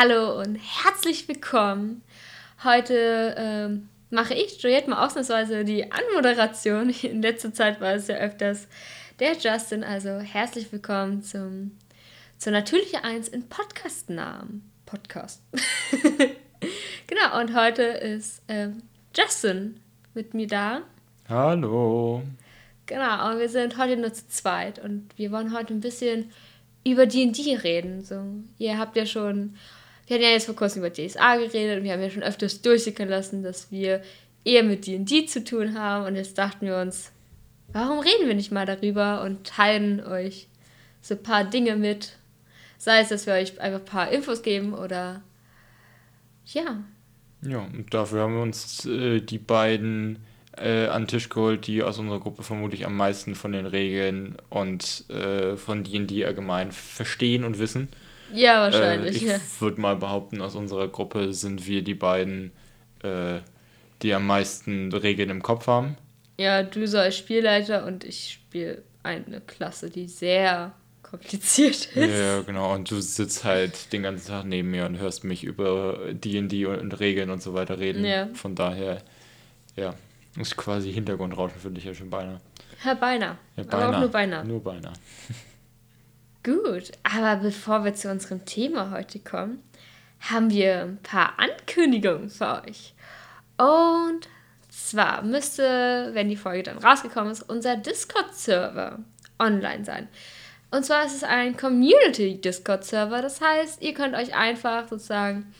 Hallo und herzlich willkommen. Heute ähm, mache ich, Juliette, mal ausnahmsweise die Anmoderation. In letzter Zeit war es ja öfters der Justin. Also herzlich willkommen zum, zur Natürliche Eins in Podcast-Namen. Podcast. genau, und heute ist ähm, Justin mit mir da. Hallo. Genau, und wir sind heute nur zu zweit und wir wollen heute ein bisschen über D&D reden. So, ihr habt ja schon, wir hatten ja jetzt vor kurzem über DSA geredet und wir haben ja schon öfters durchsickern lassen, dass wir eher mit D&D zu tun haben und jetzt dachten wir uns, warum reden wir nicht mal darüber und teilen euch so ein paar Dinge mit. Sei es, dass wir euch einfach ein paar Infos geben oder ja. Ja, und dafür haben wir uns äh, die beiden äh, an den Tisch geholt, die aus unserer Gruppe vermutlich am meisten von den Regeln und äh, von D&D allgemein verstehen und wissen. Ja, wahrscheinlich. ich ja. würde mal behaupten, aus unserer Gruppe sind wir die beiden, äh, die am meisten Regeln im Kopf haben. Ja, du so als Spielleiter und ich spiele eine Klasse, die sehr kompliziert ist. Ja, genau. Und du sitzt halt den ganzen Tag neben mir und hörst mich über D&D und, und Regeln und so weiter reden. Ja. Von daher, ja, ist quasi Hintergrundrauschen für dich ja schon beinahe. Herr Beiner. Ja, Aber auch nur beinahe. Nur beinahe. Gut, aber bevor wir zu unserem Thema heute kommen, haben wir ein paar Ankündigungen für euch. Und zwar müsste, wenn die Folge dann rausgekommen ist, unser Discord-Server online sein. Und zwar ist es ein Community-Discord-Server. Das heißt, ihr könnt euch einfach sozusagen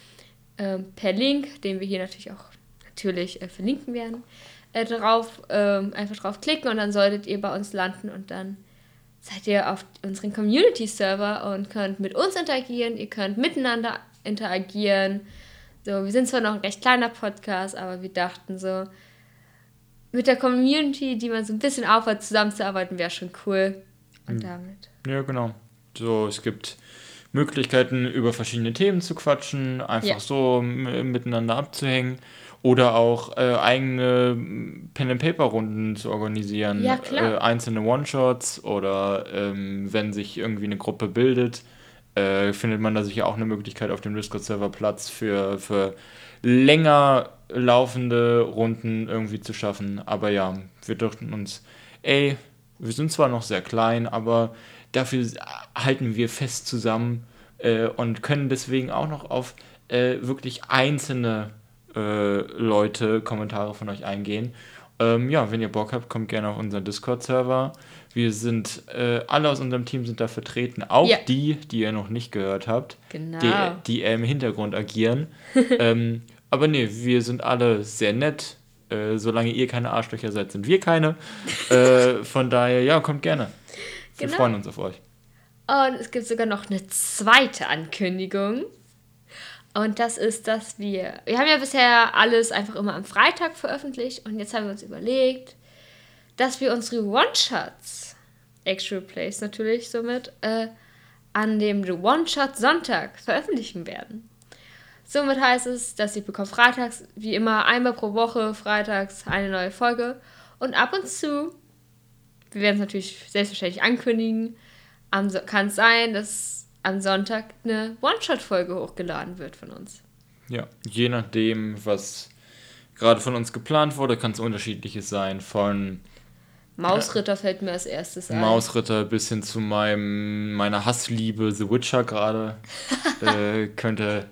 ähm, per Link, den wir hier natürlich auch natürlich äh, verlinken werden, äh, drauf, ähm, einfach draufklicken und dann solltet ihr bei uns landen und dann seid ihr auf unseren Community-Server und könnt mit uns interagieren, ihr könnt miteinander interagieren. So, wir sind zwar noch ein recht kleiner Podcast, aber wir dachten so, mit der Community, die man so ein bisschen aufhört, zusammenzuarbeiten, wäre schon cool. Und Mhm. damit. Ja, genau. So, es gibt Möglichkeiten, über verschiedene Themen zu quatschen, einfach Ja. so miteinander abzuhängen oder auch äh, eigene Pen-and-Paper-Runden zu organisieren. Ja, klar. Äh, einzelne One-Shots oder ähm, wenn sich irgendwie eine Gruppe bildet, äh, findet man da sicher auch eine Möglichkeit auf dem Discord-Server Platz für, für länger laufende Runden irgendwie zu schaffen. Aber ja, wir dachten uns, ey, wir sind zwar noch sehr klein, aber dafür halten wir fest zusammen äh, und können deswegen auch noch auf äh, wirklich einzelne äh, Leute Kommentare von euch eingehen. Ähm, ja, wenn ihr Bock habt, kommt gerne auf unseren Discord-Server. Wir sind, äh, alle aus unserem Team sind da vertreten, auch Ja. die, die ihr noch nicht gehört habt, Genau. die, die im Hintergrund agieren. ähm, aber nee, wir sind alle sehr nett. Äh, solange ihr keine Arschlöcher seid, sind wir keine. äh, von daher, ja, kommt gerne. Wir Genau. freuen uns auf euch. Und es gibt sogar noch eine zweite Ankündigung. Und das ist, dass wir. Wir haben ja bisher alles einfach immer am Freitag veröffentlicht. Und jetzt haben wir uns überlegt, dass wir unsere One-Shots, Actual Plays natürlich somit, äh, an dem One-Shot Sonntag veröffentlichen werden. Somit heißt es, dass ihr bekommt freitags, wie immer, einmal pro Woche, freitags eine neue Folge. Und ab und zu, wir werden es natürlich selbstverständlich ankündigen, kann es sein, dass am Sonntag eine One-Shot-Folge hochgeladen wird von uns. Ja, je nachdem, was gerade von uns geplant wurde, kann es unterschiedliches sein. Von Mausritter fällt mir als erstes ein. Mausritter bis hin zu meinem, meiner Hassliebe The Witcher gerade. äh, könnte,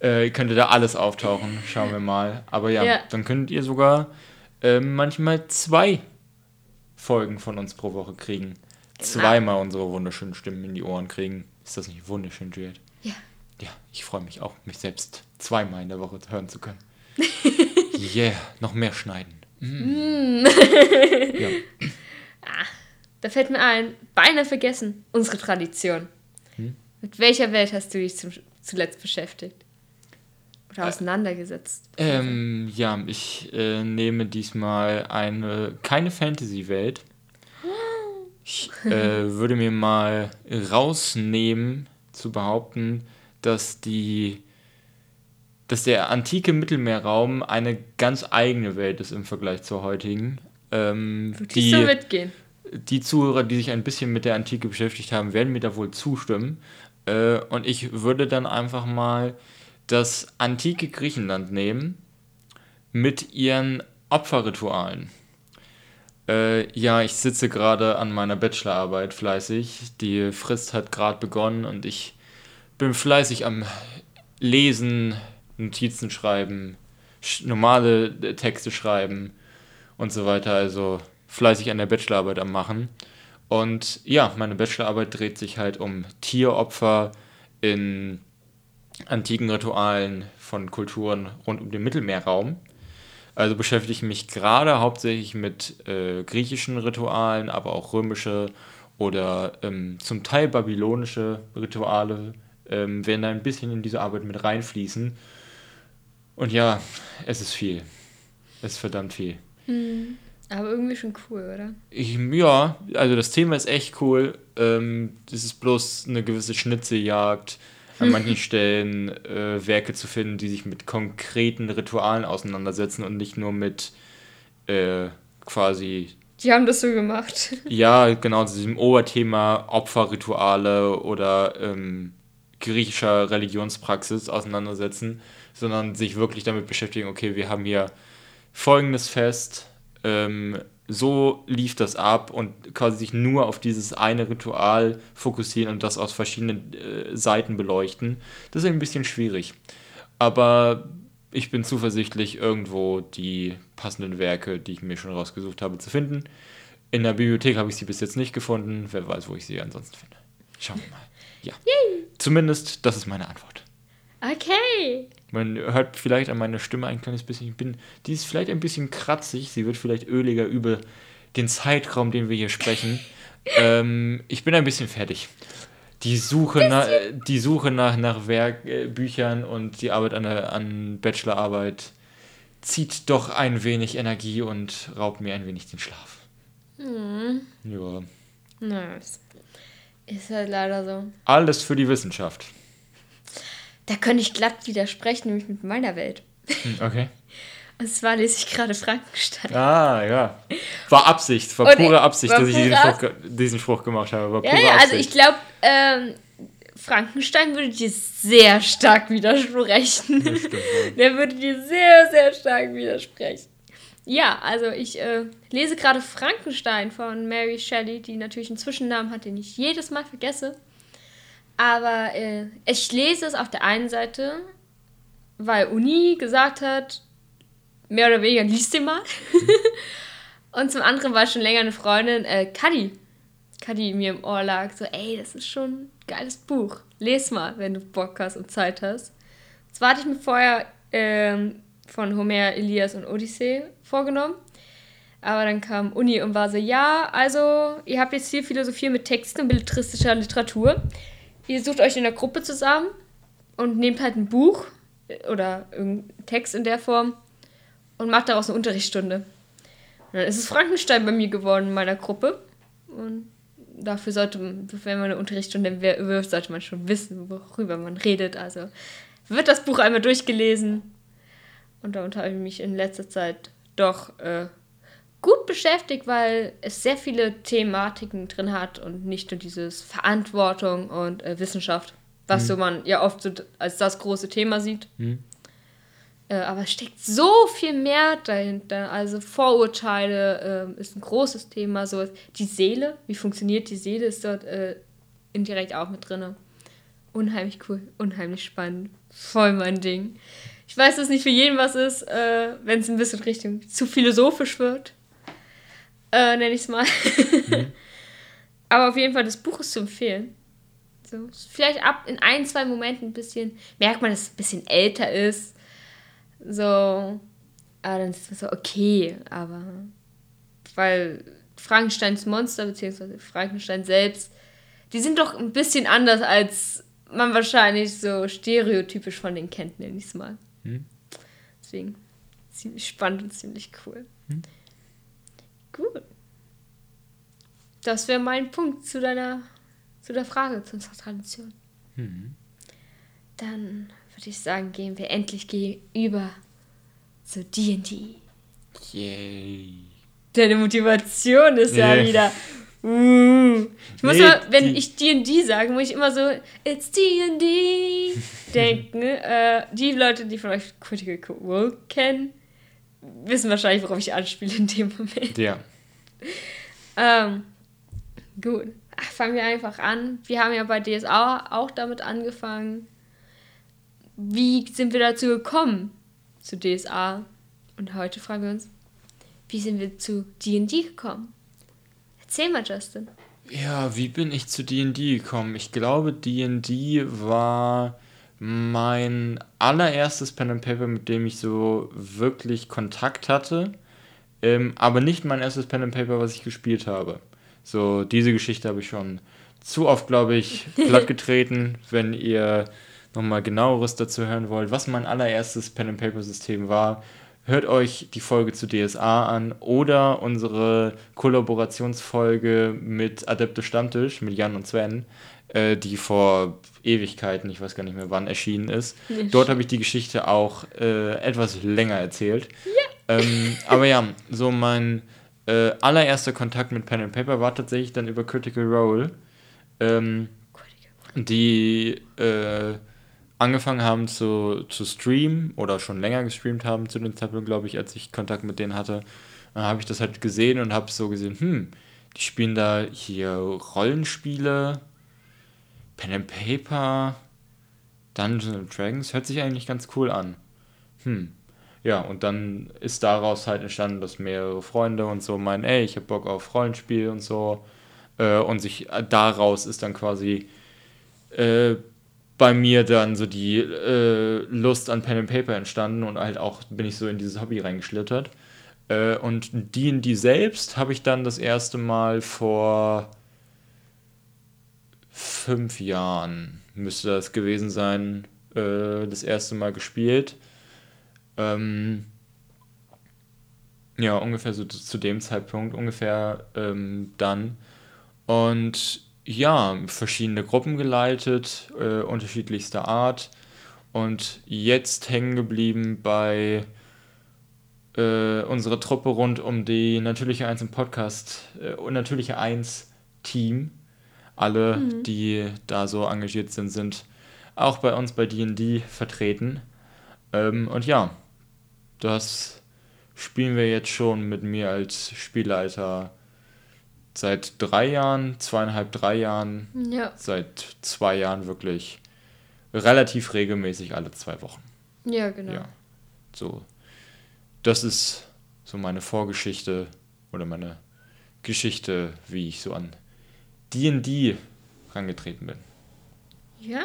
äh, könnte da alles auftauchen. Schauen wir mal. Aber ja, Ja. dann könntet ihr sogar äh, manchmal zwei Folgen von uns pro Woche kriegen. Zweimal unsere wunderschönen Stimmen in die Ohren kriegen. Ist das nicht wunderschön, Juliet? Ja. Ja, ich freue mich auch, mich selbst zweimal in der Woche hören zu können. yeah, noch mehr schneiden. Mm. ja. Da fällt mir ein, beinahe vergessen, unsere Tradition. Hm? Mit welcher Welt hast du dich zum, zuletzt beschäftigt? Oder auseinandergesetzt? Ähm, ja, ich äh, nehme diesmal eine keine Fantasy-Welt. Ich äh, würde mir mal rausnehmen, zu behaupten, dass die dass der antike Mittelmeerraum eine ganz eigene Welt ist im Vergleich zur heutigen. Ähm, Wirklich die, so mitgehen. die Zuhörer, die sich ein bisschen mit der Antike beschäftigt haben, werden mir da wohl zustimmen. Äh, und ich würde dann einfach mal das antike Griechenland nehmen mit ihren Opferritualen. Äh, ja, ich sitze gerade an meiner Bachelorarbeit fleißig. Die Frist hat gerade begonnen und ich bin fleißig am Lesen, Notizen schreiben, sch normale äh, Texte schreiben und so weiter. Also fleißig an der Bachelorarbeit am Machen. Und ja, meine Bachelorarbeit dreht sich halt um Tieropfer in antiken Ritualen von Kulturen rund um den Mittelmeerraum. Also beschäftige ich mich gerade hauptsächlich mit äh, griechischen Ritualen, aber auch römische oder ähm, zum Teil babylonische Rituale ähm, werden da ein bisschen in diese Arbeit mit reinfließen. Und ja, es ist viel. Es ist verdammt viel. Hm. Aber irgendwie schon cool, oder? Ich, ja, also das Thema ist echt cool. Ähm, es ist bloß eine gewisse Schnitzeljagd an manchen Stellen äh, Werke zu finden, die sich mit konkreten Ritualen auseinandersetzen und nicht nur mit äh, quasi. Die haben das so gemacht. Ja, genau, zu diesem Oberthema Opferrituale oder ähm, griechischer Religionspraxis auseinandersetzen, sondern sich wirklich damit beschäftigen, okay, wir haben hier folgendes Fest, ähm, so lief das ab und quasi sich nur auf dieses eine Ritual fokussieren und das aus verschiedenen äh, Seiten beleuchten. Das ist ein bisschen schwierig. Aber ich bin zuversichtlich, irgendwo die passenden Werke, die ich mir schon rausgesucht habe, zu finden. In der Bibliothek habe ich sie bis jetzt nicht gefunden. Wer weiß, wo ich sie ansonsten finde. Schauen wir mal. Ja. Yay. Zumindest, das ist meine Antwort. Okay. Man hört vielleicht an meiner Stimme ein kleines bisschen, ich bin, die ist vielleicht ein bisschen kratzig, sie wird vielleicht öliger über den Zeitraum, den wir hier sprechen. ähm, ich bin ein bisschen fertig. Die Suche, nach, die Suche nach, nach Werk, äh, und die Arbeit an, der, an Bachelorarbeit zieht doch ein wenig Energie und raubt mir ein wenig den Schlaf. Hm. Ja. Nice. Ist halt leider so. Alles für die Wissenschaft. Da könnte ich glatt widersprechen, nämlich mit meiner Welt. Hm, okay. Und zwar lese ich gerade Frankenstein. Ah, ja. War Absicht, war Und pure Absicht, dass ich diesen Spruch, diesen Spruch, gemacht habe. War ja, ja, also ich glaube, ähm, Frankenstein würde dir sehr stark widersprechen. Stimmt, Der würde dir sehr, sehr stark widersprechen. Ja, also ich äh, lese gerade Frankenstein von Mary Shelley, die natürlich einen Zwischennamen hat, den ich jedes Mal vergesse. Aber äh, ich lese es auf der einen Seite, weil Uni gesagt hat, mehr oder weniger liest den mal. Und zum anderen war schon länger eine Freundin, äh, Kadi, Kadi mir im Ohr lag, so, ey, das ist schon ein geiles Buch. Les mal, wenn du Bock hast und Zeit hast. Das hatte ich mir vorher ähm, von Homer, Elias und Odyssee vorgenommen. Aber dann kam Uni und war so, ja, also ihr habt jetzt hier Philosophie mit Texten und belletristischer Literatur ihr sucht euch in der Gruppe zusammen und nehmt halt ein Buch oder irgendeinen Text in der Form und macht daraus eine Unterrichtsstunde. Und dann ist es Frankenstein bei mir geworden in meiner Gruppe. Und dafür sollte man, wenn man eine Unterrichtsstunde wirft, sollte man schon wissen, worüber man redet. Also wird das Buch einmal durchgelesen. Und darunter habe ich mich in letzter Zeit doch äh, gut beschäftigt, weil es sehr viele Thematiken drin hat und nicht nur dieses Verantwortung und äh, Wissenschaft, was mhm. so man ja oft so als das große Thema sieht. Mhm. Äh, aber es steckt so viel mehr dahinter. Also Vorurteile äh, ist ein großes Thema. So die Seele, wie funktioniert die Seele, ist dort äh, indirekt auch mit drin. Unheimlich cool, unheimlich spannend. Voll mein Ding. Ich weiß, dass nicht für jeden was ist, äh, wenn es ein bisschen Richtung zu philosophisch wird äh, nenne ich es mal. Mhm. Aber auf jeden Fall, das Buch ist zu empfehlen. So, vielleicht ab in ein, zwei Momenten ein bisschen, merkt man, dass es ein bisschen älter ist. So, aber dann ist es so, okay, aber weil Frankensteins Monster, beziehungsweise Frankenstein selbst, die sind doch ein bisschen anders, als man wahrscheinlich so stereotypisch von denen kennt, nenne ich es mal. Hm. Deswegen ziemlich spannend und ziemlich cool. Hm. Gut. Das wäre mein Punkt zu deiner, zu der Frage zu unserer Tradition. Mhm. Dann würde ich sagen, gehen wir endlich über zu D&D. Yay. Deine Motivation ist yeah. ja wieder Uh. Ich muss nee, mal, wenn ich D&D sage, muss ich immer so, it's D&D denken. äh, die Leute, die von euch Critical Role kennen, wissen wahrscheinlich, worauf ich anspiele in dem Moment. Ja. ähm, gut. Ach, fangen wir einfach an. Wir haben ja bei DSA auch damit angefangen. Wie sind wir dazu gekommen, zu DSA? Und heute fragen wir uns, wie sind wir zu D&D gekommen? Erzähl mal, Justin. Ja, wie bin ich zu D&D gekommen? Ich glaube, D&D war mein allererstes Pen and Paper, mit dem ich so wirklich Kontakt hatte, ähm, aber nicht mein erstes Pen and Paper, was ich gespielt habe. So, diese Geschichte habe ich schon zu oft, glaube ich, plattgetreten. Wenn ihr nochmal genaueres dazu hören wollt, was mein allererstes Pen and Paper System war, hört euch die Folge zu DSA an oder unsere Kollaborationsfolge mit Adepte Stammtisch mit Jan und Sven, äh, die vor Ewigkeiten, ich weiß gar nicht mehr wann, erschienen ist. Nicht. Dort habe ich die Geschichte auch äh, etwas länger erzählt. Ja. Ähm, aber ja, so mein äh, allererster Kontakt mit Pen and Paper war tatsächlich dann über Critical Role, ähm, die äh, angefangen haben zu, zu streamen oder schon länger gestreamt haben zu dem Zeitpunkt, glaube ich, als ich Kontakt mit denen hatte. Dann habe ich das halt gesehen und habe so gesehen, hm, die spielen da hier Rollenspiele, Pen and Paper, Dungeons and Dragons, hört sich eigentlich ganz cool an. Hm. Ja, und dann ist daraus halt entstanden, dass mehrere Freunde und so meinen, ey, ich hab Bock auf Rollenspiel und so. Äh, und sich äh, daraus ist dann quasi äh, bei mir dann so die äh, Lust an Pen and Paper entstanden und halt auch bin ich so in dieses Hobby reingeschlittert. Äh, und die die selbst habe ich dann das erste Mal vor fünf Jahren müsste das gewesen sein, äh, das erste Mal gespielt. Ähm, ja, ungefähr so zu dem Zeitpunkt, ungefähr ähm, dann. Und ja, verschiedene Gruppen geleitet, äh, unterschiedlichster Art. Und jetzt hängen geblieben bei äh, unserer Truppe rund um die Natürliche 1 im Podcast, äh, Natürliche 1 Team. Alle, mhm. die da so engagiert sind, sind auch bei uns bei DD vertreten. Ähm, und ja, das spielen wir jetzt schon mit mir als Spielleiter seit drei Jahren, zweieinhalb, drei Jahren. Ja. Seit zwei Jahren wirklich relativ regelmäßig alle zwei Wochen. Ja, genau. Ja. So. Das ist so meine Vorgeschichte oder meine Geschichte, wie ich so an DD rangetreten bin. Ja.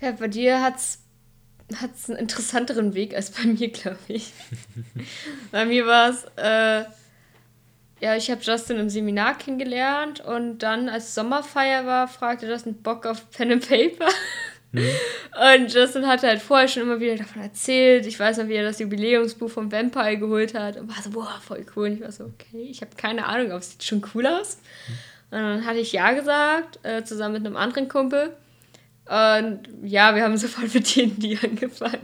Ja, bei dir hat es hat es einen interessanteren Weg als bei mir, glaube ich. bei mir war es, äh, ja, ich habe Justin im Seminar kennengelernt und dann, als Sommerfeier war, fragte Justin Bock auf Pen and Paper. Mhm. Und Justin hatte halt vorher schon immer wieder davon erzählt. Ich weiß noch, wie er das Jubiläumsbuch vom Vampire geholt hat und war so, boah, voll cool. Und ich war so, okay, ich habe keine Ahnung, aber es sieht schon cool aus. Mhm. Und dann hatte ich ja gesagt, äh, zusammen mit einem anderen Kumpel. Und ja, wir haben sofort mit D&D angefangen.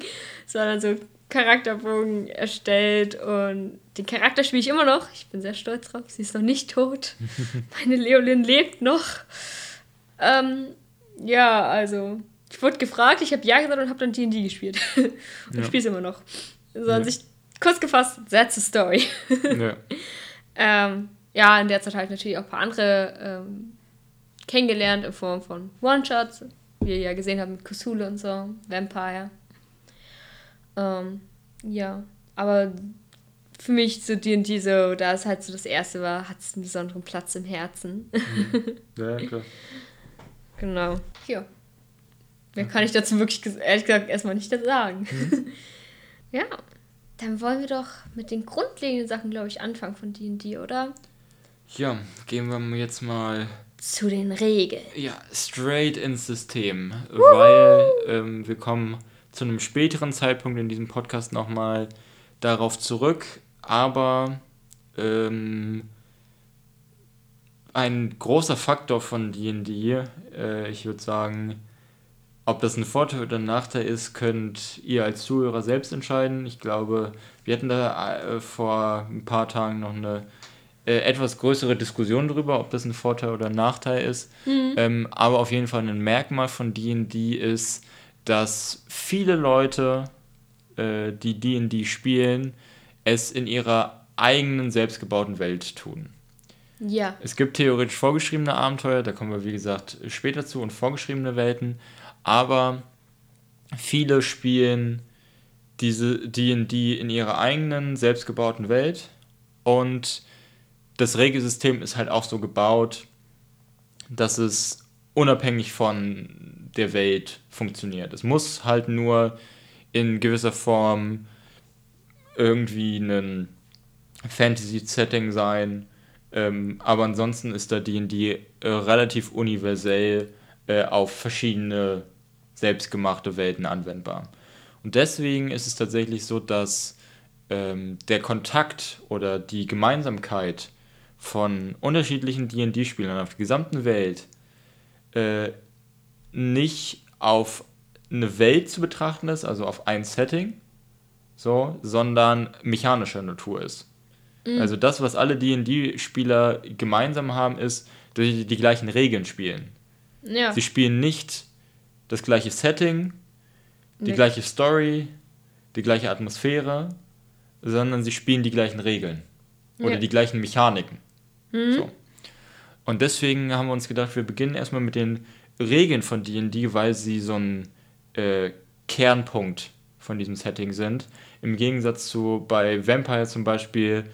Es war dann so Charakterbogen erstellt und den Charakter spiele ich immer noch. Ich bin sehr stolz drauf. Sie ist noch nicht tot. Meine Leolin lebt noch. Ähm, ja, also ich wurde gefragt, ich habe ja gesagt und habe dann D&D gespielt. und ja. spiele es immer noch. So an sich kurz gefasst, that's the story. ja. ähm, ja, in der Zeit halt natürlich auch ein paar andere ähm, kennengelernt in Form von One-Shots, wie ihr ja gesehen habt mit Kusule und so, Vampire. Ähm, ja, aber für mich so D&D so, da es halt so das erste war, hat es einen besonderen Platz im Herzen. Mhm. Ja, klar. genau. Ja. Mehr kann ich dazu wirklich, ehrlich gesagt, erstmal nicht sagen. Mhm. ja. Dann wollen wir doch mit den grundlegenden Sachen, glaube ich, anfangen von D&D, oder? Ja, gehen wir jetzt mal zu den Regeln. Ja, straight ins System, Woohoo! weil ähm, wir kommen zu einem späteren Zeitpunkt in diesem Podcast nochmal darauf zurück, aber ähm, ein großer Faktor von D&D, äh, ich würde sagen, ob das ein Vorteil oder ein Nachteil ist, könnt ihr als Zuhörer selbst entscheiden. Ich glaube, wir hatten da äh, vor ein paar Tagen noch eine etwas größere Diskussion darüber, ob das ein Vorteil oder ein Nachteil ist. Mhm. Ähm, aber auf jeden Fall ein Merkmal von D&D ist, dass viele Leute, äh, die D&D spielen, es in ihrer eigenen selbstgebauten Welt tun. Ja. Es gibt theoretisch vorgeschriebene Abenteuer, da kommen wir wie gesagt später zu, und vorgeschriebene Welten, aber viele spielen diese D&D in ihrer eigenen selbstgebauten Welt und das Regelsystem ist halt auch so gebaut, dass es unabhängig von der Welt funktioniert. Es muss halt nur in gewisser Form irgendwie ein Fantasy-Setting sein, ähm, aber ansonsten ist da D&D äh, relativ universell äh, auf verschiedene selbstgemachte Welten anwendbar. Und deswegen ist es tatsächlich so, dass ähm, der Kontakt oder die Gemeinsamkeit von unterschiedlichen D&D-Spielern auf der gesamten Welt äh, nicht auf eine Welt zu betrachten ist, also auf ein Setting, so, sondern mechanischer Natur ist. Also das, was alle D&D-Spieler gemeinsam haben, ist, dass sie die gleichen Regeln spielen. Ja. Sie spielen nicht das gleiche Setting, die Nee. gleiche Story, die gleiche Atmosphäre, sondern sie spielen die gleichen Regeln oder Ja. die gleichen Mechaniken. So. Und deswegen haben wir uns gedacht, wir beginnen erstmal mit den Regeln von D&D, weil sie so ein äh, Kernpunkt von diesem Setting sind. Im Gegensatz zu bei Vampire zum Beispiel,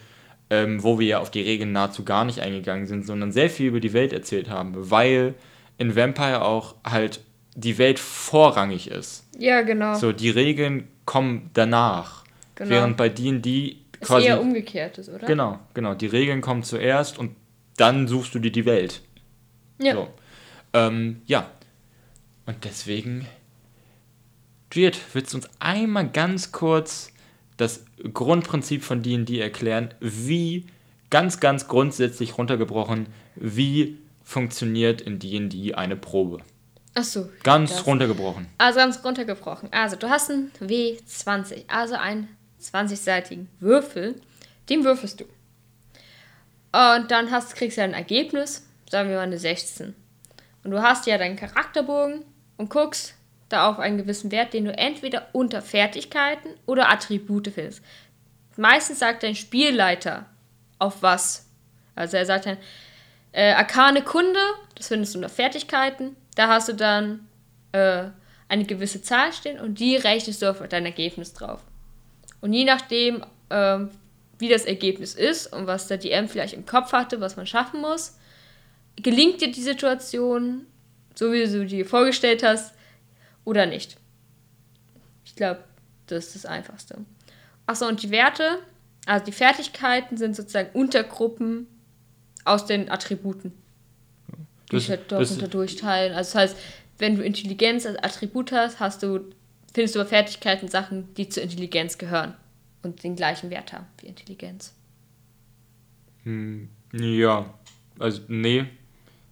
ähm, wo wir ja auf die Regeln nahezu gar nicht eingegangen sind, sondern sehr viel über die Welt erzählt haben, weil in Vampire auch halt die Welt vorrangig ist. ja, genau. So, die Regeln kommen danach. Genau. Während bei D&D ist quasi... eher umgekehrt ist, oder? Genau, genau. Die Regeln kommen zuerst und dann suchst du dir die Welt. Ja. So. Ähm, ja. Und deswegen, Juliet, willst du uns einmal ganz kurz das Grundprinzip von D&D erklären, wie, ganz, ganz grundsätzlich runtergebrochen, wie funktioniert in D&D eine Probe? Ach so. Ganz das. runtergebrochen. Also ganz runtergebrochen. Also du hast einen W20, also einen 20-seitigen Würfel. Den würfelst du. Und dann hast, kriegst du ein Ergebnis, sagen wir mal eine 16. Und du hast ja deinen Charakterbogen und guckst da auf einen gewissen Wert, den du entweder unter Fertigkeiten oder Attribute findest. Meistens sagt dein Spielleiter auf was. Also er sagt dann, äh, Arkane Kunde, das findest du unter Fertigkeiten. Da hast du dann äh, eine gewisse Zahl stehen und die rechnest du auf dein Ergebnis drauf. Und je nachdem, ähm, wie das Ergebnis ist und was der DM vielleicht im Kopf hatte, was man schaffen muss, gelingt dir die Situation, so wie du dir vorgestellt hast, oder nicht. Ich glaube, das ist das Einfachste. Achso, und die Werte, also die Fertigkeiten sind sozusagen Untergruppen aus den Attributen, die Das- sich halt das- darunter durchteilen. Also das heißt, wenn du Intelligenz als Attribut hast, hast du, findest du bei Fertigkeiten Sachen, die zur Intelligenz gehören und den gleichen Wert haben wie Intelligenz. Hm, ja, also nee.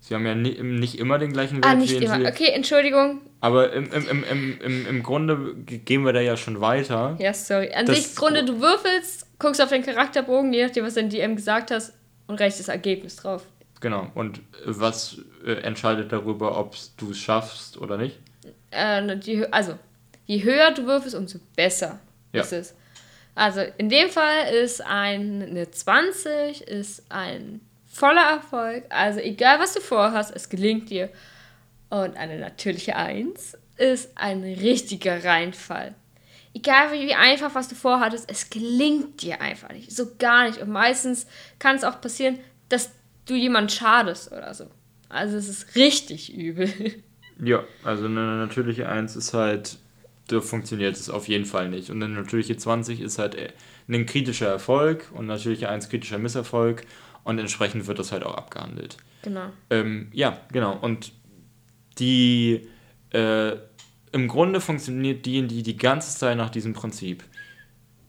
Sie haben ja ni nicht immer den gleichen Wert Ah, wie nicht immer. Intelligenz. Okay, Entschuldigung. Aber im, im, im, im, im, im Grunde gehen wir da ja schon weiter. Ja, sorry. An Das- sich, im Grunde, du würfelst, guckst auf den Charakterbogen, je nachdem, was dein DM gesagt hast, und rechnest das Ergebnis drauf. Genau. Und äh, was äh, entscheidet darüber, ob du es schaffst oder nicht? Äh, die, hö- also, je höher du würfelst, umso besser Ja. ist es. Also, in dem Fall ist ein, eine 20 ist ein voller Erfolg. Also, egal was du vorhast, es gelingt dir. Und eine natürliche 1 ist ein richtiger Reinfall. Egal wie, wie einfach was du vorhattest, es gelingt dir einfach nicht. So gar nicht. Und meistens kann es auch passieren, dass du jemand schadest oder so. Also es ist richtig übel. Ja, also eine natürliche 1 ist halt, da funktioniert es auf jeden Fall nicht. Und eine natürliche 20 ist halt äh, ein kritischer Erfolg und natürliche 1 kritischer Misserfolg. Und entsprechend wird das halt auch abgehandelt. Genau. Ähm, ja, genau. Und die, äh, im Grunde funktioniert die die die ganze Zeit nach diesem Prinzip.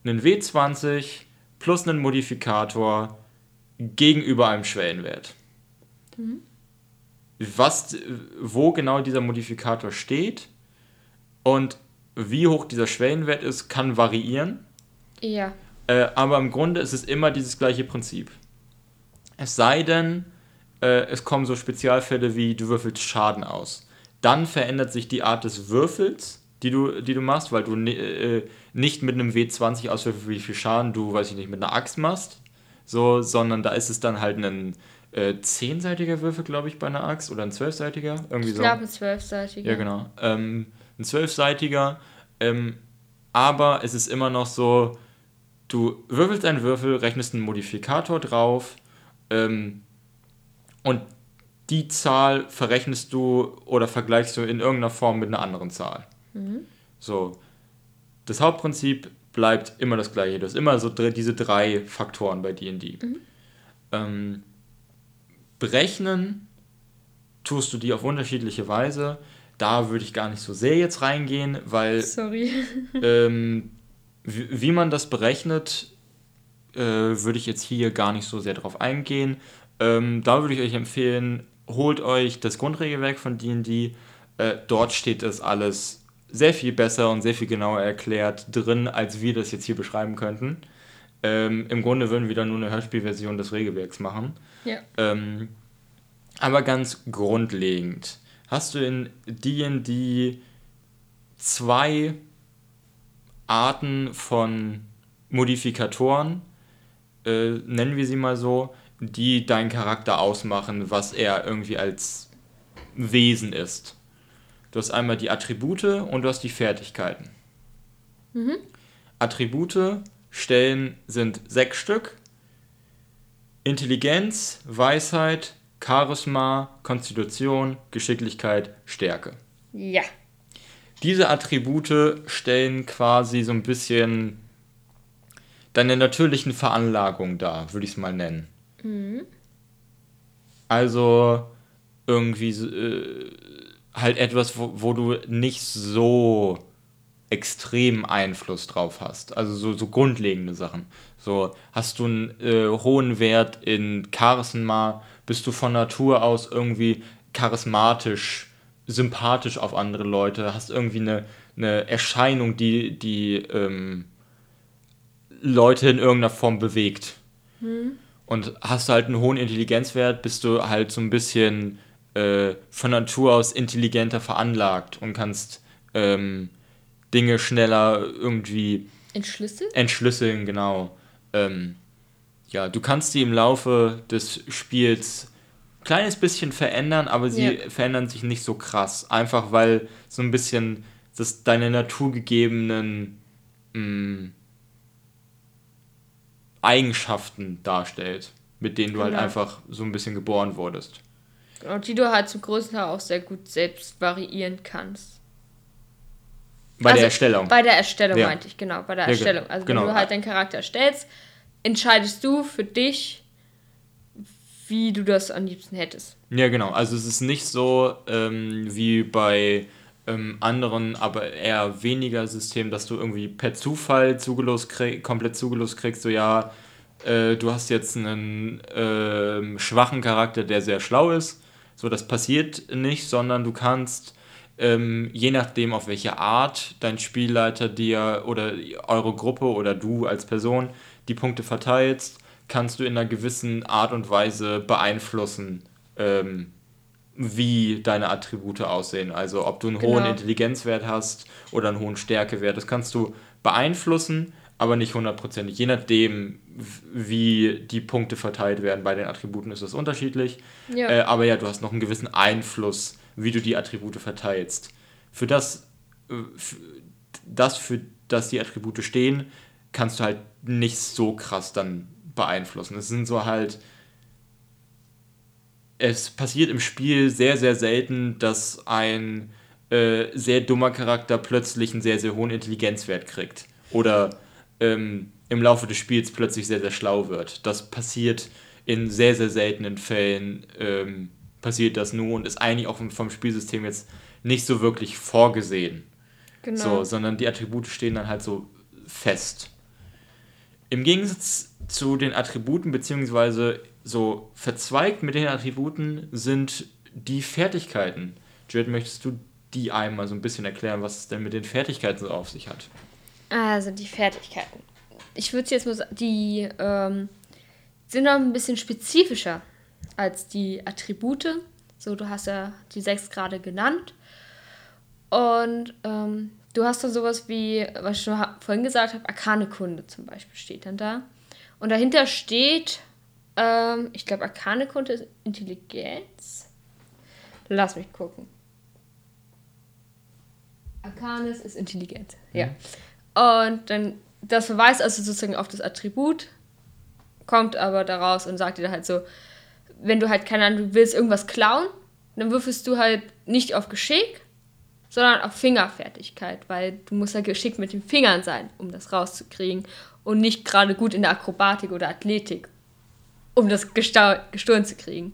Einen W20 plus einen Modifikator gegenüber einem Schwellenwert. Was, wo genau dieser Modifikator steht und wie hoch dieser Schwellenwert ist, kann variieren. Ja. Äh, aber im Grunde ist es immer dieses gleiche Prinzip. Es sei denn, äh, es kommen so Spezialfälle wie du würfelst Schaden aus. Dann verändert sich die Art des Würfels, die du, die du machst, weil du äh, nicht mit einem W20 auswürfelst, wie viel Schaden du, weiß ich nicht, mit einer Axt machst, so, sondern da ist es dann halt ein äh, zehnseitiger Würfel, glaube ich, bei einer Axt oder ein zwölfseitiger. Irgendwie ich glaube, so. ein zwölfseitiger. Ja, genau. Ähm, ein zwölfseitiger. Ähm, aber es ist immer noch so, du würfelst einen Würfel, rechnest einen Modifikator drauf ähm, und die Zahl verrechnest du oder vergleichst du in irgendeiner Form mit einer anderen Zahl. Mhm. So. Das Hauptprinzip bleibt immer das gleiche. Du hast immer so diese drei Faktoren bei DD. Mhm. Ähm, berechnen tust du die auf unterschiedliche Weise. Da würde ich gar nicht so sehr jetzt reingehen, weil Sorry. ähm, wie, wie, man das berechnet, äh, würde ich jetzt hier gar nicht so sehr drauf eingehen. Ähm, da würde ich euch empfehlen, holt euch das Grundregelwerk von D&D. Äh, dort steht das alles sehr viel besser und sehr viel genauer erklärt drin, als wir das jetzt hier beschreiben könnten. Ähm, Im Grunde würden wir dann nur eine Hörspielversion des Regelwerks machen. Ja. Ähm, aber ganz grundlegend. Hast du in D&D zwei Arten von Modifikatoren, äh, nennen wir sie mal so, die deinen Charakter ausmachen, was er irgendwie als Wesen ist. Du hast einmal die Attribute und du hast die Fertigkeiten. Mhm. Attribute stellen sind sechs Stück. Intelligenz, Weisheit, Charisma, Konstitution, Geschicklichkeit, Stärke. Ja. Diese Attribute stellen quasi so ein bisschen deine natürlichen Veranlagungen dar, würde ich es mal nennen. Mhm. Also irgendwie äh, halt etwas, wo, wo du nicht so extrem Einfluss drauf hast. Also so, so grundlegende Sachen. So, hast du einen äh, hohen Wert in Charisma, bist du von Natur aus irgendwie charismatisch, sympathisch auf andere Leute, hast irgendwie eine, eine Erscheinung, die, die ähm, Leute in irgendeiner Form bewegt. Hm. Und hast du halt einen hohen Intelligenzwert, bist du halt so ein bisschen äh, von Natur aus intelligenter veranlagt und kannst ähm, Dinge schneller irgendwie entschlüsseln. Entschlüsseln, genau. Ähm, ja, du kannst sie im Laufe des Spiels ein kleines bisschen verändern, aber sie ja. verändern sich nicht so krass. Einfach weil so ein bisschen das deine naturgegebenen mh, mm, Eigenschaften darstellt, mit denen du halt genau. halt einfach so ein bisschen geboren wurdest. Und die du halt zum größten Teil auch sehr gut selbst variieren kannst. Bei also, der Erstellung. Bei der Erstellung ja. meinte ich, genau, bei der ja, Erstellung. Also genau. wenn du halt deinen Charakter erstellst, entscheidest du für dich, wie du das am liebsten hättest. Ja, genau. Also es ist nicht so ähm, wie bei ähm, anderen, aber eher weniger Systemen, dass du irgendwie per Zufall zugelost krieg, komplett zugelost kriegst, so ja, äh, du hast jetzt einen äh, schwachen Charakter, der sehr schlau ist. So, das passiert nicht, sondern du kannst, ähm, je nachdem, auf welche Art dein Spielleiter dir oder eure Gruppe oder du als Person die Punkte verteilst, kannst du in einer gewissen Art und Weise beeinflussen, ähm, wie deine Attribute aussehen. Also ob du einen genau. hohen Intelligenzwert hast oder einen hohen Stärkewert, das kannst du beeinflussen, aber nicht hundertprozentig. Je nachdem, wie die Punkte verteilt werden bei den Attributen, ist das unterschiedlich. Ja. Äh, aber ja, du hast noch einen gewissen Einfluss, wie du die Attribute verteilst. Für das, äh, für das, für das die Attribute stehen, kannst du halt nicht so krass dann beeinflussen. Es sind so halt. Es passiert im Spiel sehr, sehr selten, dass ein äh, sehr dummer Charakter plötzlich einen sehr, sehr hohen Intelligenzwert kriegt. Oder ähm, im Laufe des Spiels plötzlich sehr, sehr schlau wird. Das passiert in sehr, sehr seltenen Fällen, ähm, passiert das nur und ist eigentlich auch vom Spielsystem jetzt nicht so wirklich vorgesehen. Genau. So, sondern die Attribute stehen dann halt so fest. Im Gegensatz zu den Attributen, beziehungsweise so verzweigt mit den Attributen, sind die Fertigkeiten. Jared, möchtest du die einmal so ein bisschen erklären, was es denn mit den Fertigkeiten so auf sich hat? Also die Fertigkeiten. Ich würde jetzt mal sagen, die, ähm, sind noch ein bisschen spezifischer als die Attribute. So, du hast ja die sechs gerade genannt. Und ähm, du hast dann sowas wie, was ich schon vorhin gesagt habe, Arkane Kunde zum Beispiel steht dann da. Und dahinter steht, ähm, ich glaube, Arkane Kunde ist Intelligenz. Lass mich gucken. Arcanis ist Intelligenz, ja. Und dann, das verweist also sozusagen auf das Attribut, kommt aber daraus und sagt dir halt so, wenn du halt, keine Ahnung, du willst irgendwas klauen, dann würfelst du halt nicht auf Geschick, sondern auf Fingerfertigkeit, weil du musst ja geschickt mit den Fingern sein, um das rauszukriegen und nicht gerade gut in der Akrobatik oder Athletik, um das gestohlen zu kriegen.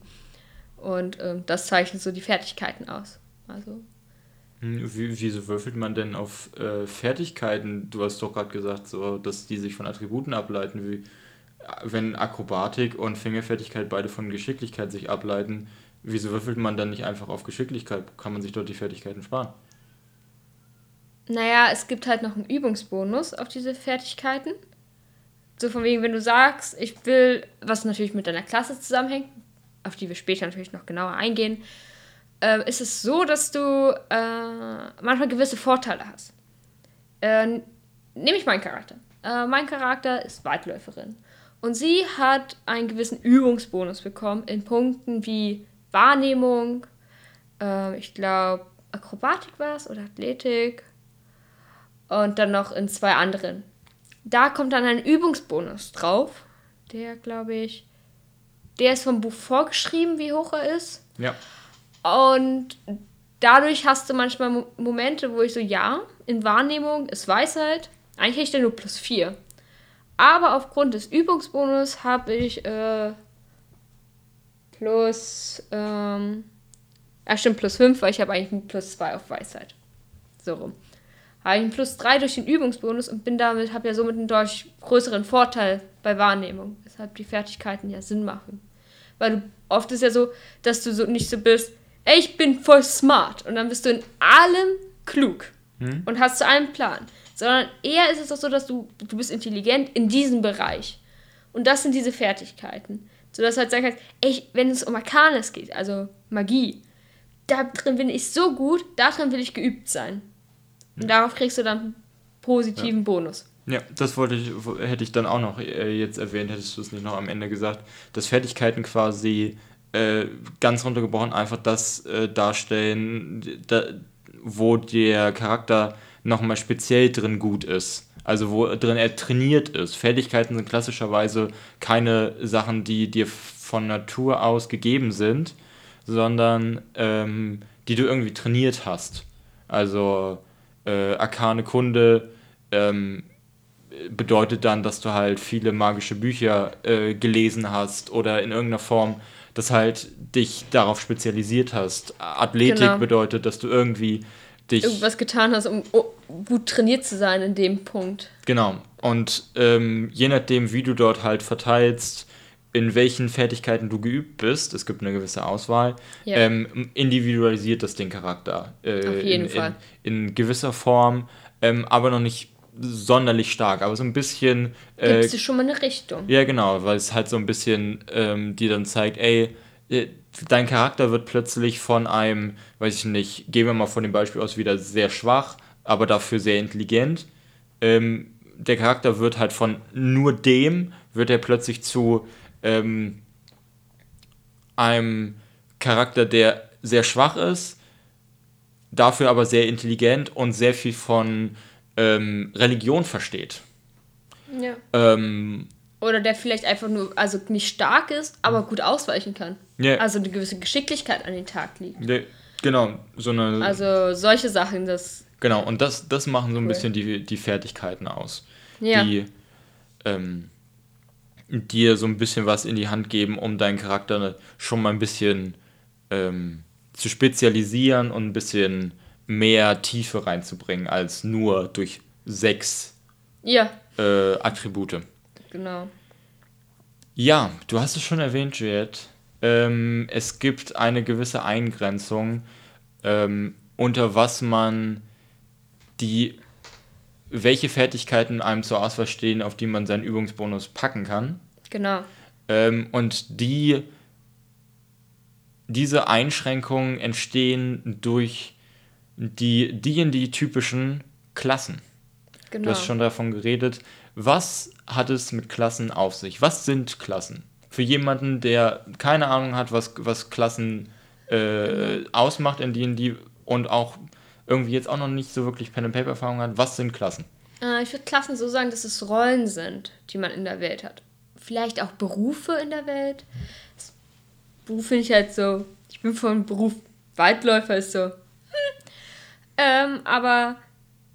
Und ähm, das zeichnet so die Fertigkeiten aus. Also. Hm, wie, wieso würfelt man denn auf äh, Fertigkeiten? Du hast doch gerade gesagt, so, dass die sich von Attributen ableiten. Wie, wenn Akrobatik und Fingerfertigkeit beide von Geschicklichkeit sich ableiten, wieso würfelt man dann nicht einfach auf Geschicklichkeit? Kann man sich dort die Fertigkeiten sparen? Naja, es gibt halt noch einen Übungsbonus auf diese Fertigkeiten. So von wegen, wenn du sagst, ich will, was natürlich mit deiner Klasse zusammenhängt, auf die wir später natürlich noch genauer eingehen, äh, ist es so, dass du äh, manchmal gewisse Vorteile hast. Äh, nehme ich meinen Charakter. Äh, mein Charakter ist Weitläuferin. Und sie hat einen gewissen Übungsbonus bekommen in Punkten wie Wahrnehmung, äh, ich glaube Akrobatik war es oder Athletik und dann noch in zwei anderen. Da kommt dann ein Übungsbonus drauf, der glaube ich, der ist vom Buch vorgeschrieben, wie hoch er ist. Ja. Und dadurch hast du manchmal Momente, wo ich so, ja, in Wahrnehmung ist Weisheit, eigentlich hätte ich da nur plus 4. Aber aufgrund des Übungsbonus habe ich äh, plus, ähm, ja stimmt, plus 5, weil ich habe eigentlich plus 2 auf Weisheit. So rum. Habe ich ein plus 3 durch den Übungsbonus und bin damit, habe ja somit einen deutlich größeren Vorteil bei Wahrnehmung, weshalb die Fertigkeiten ja Sinn machen. Weil du, oft ist ja so, dass du so nicht so bist, ey, ich bin voll smart und dann bist du in allem klug hm? und hast zu allem Plan sondern eher ist es doch so, dass du, du bist intelligent in diesem Bereich. Und das sind diese Fertigkeiten. So dass du halt sagen kannst, ey, wenn es um Arcanes geht, also Magie, da drin bin ich so gut, darin will ich geübt sein. Und darauf kriegst du dann einen positiven ja. Bonus. Ja, das wollte ich, hätte ich dann auch noch äh, jetzt erwähnt, hättest du es nicht noch am Ende gesagt, dass Fertigkeiten quasi äh, ganz runtergebrochen einfach das äh, darstellen, da, wo der Charakter nochmal speziell drin gut ist. Also wo drin er trainiert ist. Fertigkeiten sind klassischerweise keine Sachen, die dir von Natur aus gegeben sind, sondern ähm, die du irgendwie trainiert hast. Also äh, arkane Kunde ähm, bedeutet dann, dass du halt viele magische Bücher äh, gelesen hast oder in irgendeiner Form das halt dich darauf spezialisiert hast. Athletik genau. bedeutet, dass du irgendwie dich. Irgendwas getan hast, um gut trainiert zu sein in dem Punkt. Genau. Und ähm, je nachdem, wie du dort halt verteilst, in welchen Fertigkeiten du geübt bist, es gibt eine gewisse Auswahl, ja. ähm, individualisiert das den Charakter. Äh, Auf jeden in, Fall. In, in gewisser Form, ähm, aber noch nicht sonderlich stark, aber so ein bisschen. Äh, Gibt es schon mal eine Richtung? Ja, genau, weil es halt so ein bisschen ähm, die dann zeigt, ey, äh, dein Charakter wird plötzlich von einem, weiß ich nicht, gehen wir mal von dem Beispiel aus wieder sehr schwach, aber dafür sehr intelligent. Ähm, der Charakter wird halt von nur dem, wird er plötzlich zu ähm, einem Charakter, der sehr schwach ist, dafür aber sehr intelligent und sehr viel von ähm, Religion versteht. Ja. Ähm, oder der vielleicht einfach nur, also nicht stark ist, aber gut ausweichen kann. Yeah. Also eine gewisse Geschicklichkeit an den Tag liegt. Yeah. Genau, so eine. Also solche Sachen, das. Genau, und das, das machen so ein cool. bisschen die, die Fertigkeiten aus. Ja. Die ähm, dir so ein bisschen was in die Hand geben, um deinen Charakter schon mal ein bisschen ähm, zu spezialisieren und ein bisschen mehr Tiefe reinzubringen als nur durch sechs ja. äh, Attribute. Genau. Ja, du hast es schon erwähnt, Juliette. Ähm, es gibt eine gewisse Eingrenzung, ähm, unter was man die, welche Fertigkeiten einem zur Auswahl stehen, auf die man seinen Übungsbonus packen kann. Genau. Ähm, und die, diese Einschränkungen entstehen durch die D&D-typischen Klassen. Genau. Du hast schon davon geredet. Was hat es mit Klassen auf sich? Was sind Klassen? Für jemanden, der keine Ahnung hat, was, was Klassen äh, genau. ausmacht in D&D und auch irgendwie jetzt auch noch nicht so wirklich Pen-and-Paper-Erfahrung hat, was sind Klassen? Äh, ich würde Klassen so sagen, dass es Rollen sind, die man in der Welt hat. Vielleicht auch Berufe in der Welt. Das Beruf finde ich halt so, ich bin von Beruf Waldläufer, ist so. Hm. Ähm, aber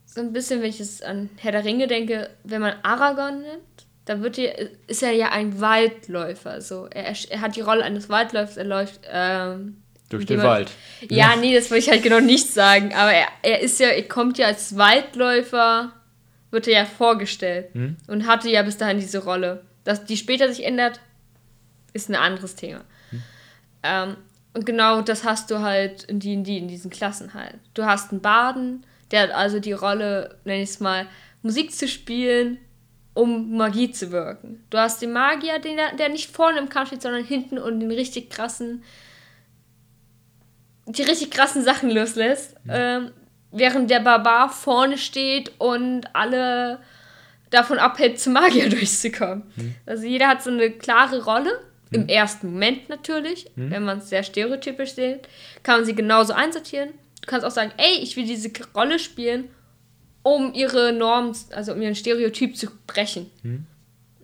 so ein bisschen, wenn ich es an Herr der Ringe denke, wenn man Aragorn nimmt, da wird hier, ist er ja ein Waldläufer. So. Er, er hat die Rolle eines Waldläufers, er läuft ähm, durch den man, Wald. Ja, ja, nee, das wollte ich halt genau nicht sagen. Aber er, er ist ja, er kommt ja als Waldläufer, wird er ja vorgestellt. Hm? Und hatte ja bis dahin diese Rolle. Dass die später sich ändert, ist ein anderes Thema. Hm? Ähm, und genau das hast du halt in die, in die, in diesen Klassen halt. Du hast einen Baden, der hat also die Rolle, nenn ich es mal, Musik zu spielen, um Magie zu wirken. Du hast den Magier, den, der nicht vorne im Kampf steht, sondern hinten und den richtig krassen die richtig krassen Sachen loslässt, mhm. ähm, während der Barbar vorne steht und alle davon abhält, zum Magier durchzukommen. Mhm. Also jeder hat so eine klare Rolle. Mhm. Im ersten Moment natürlich, mhm. wenn man es sehr stereotypisch sieht, kann man sie genauso einsortieren. Du kannst auch sagen, ey, ich will diese Rolle spielen, um ihre Norm, also um ihren Stereotyp zu brechen. Mhm.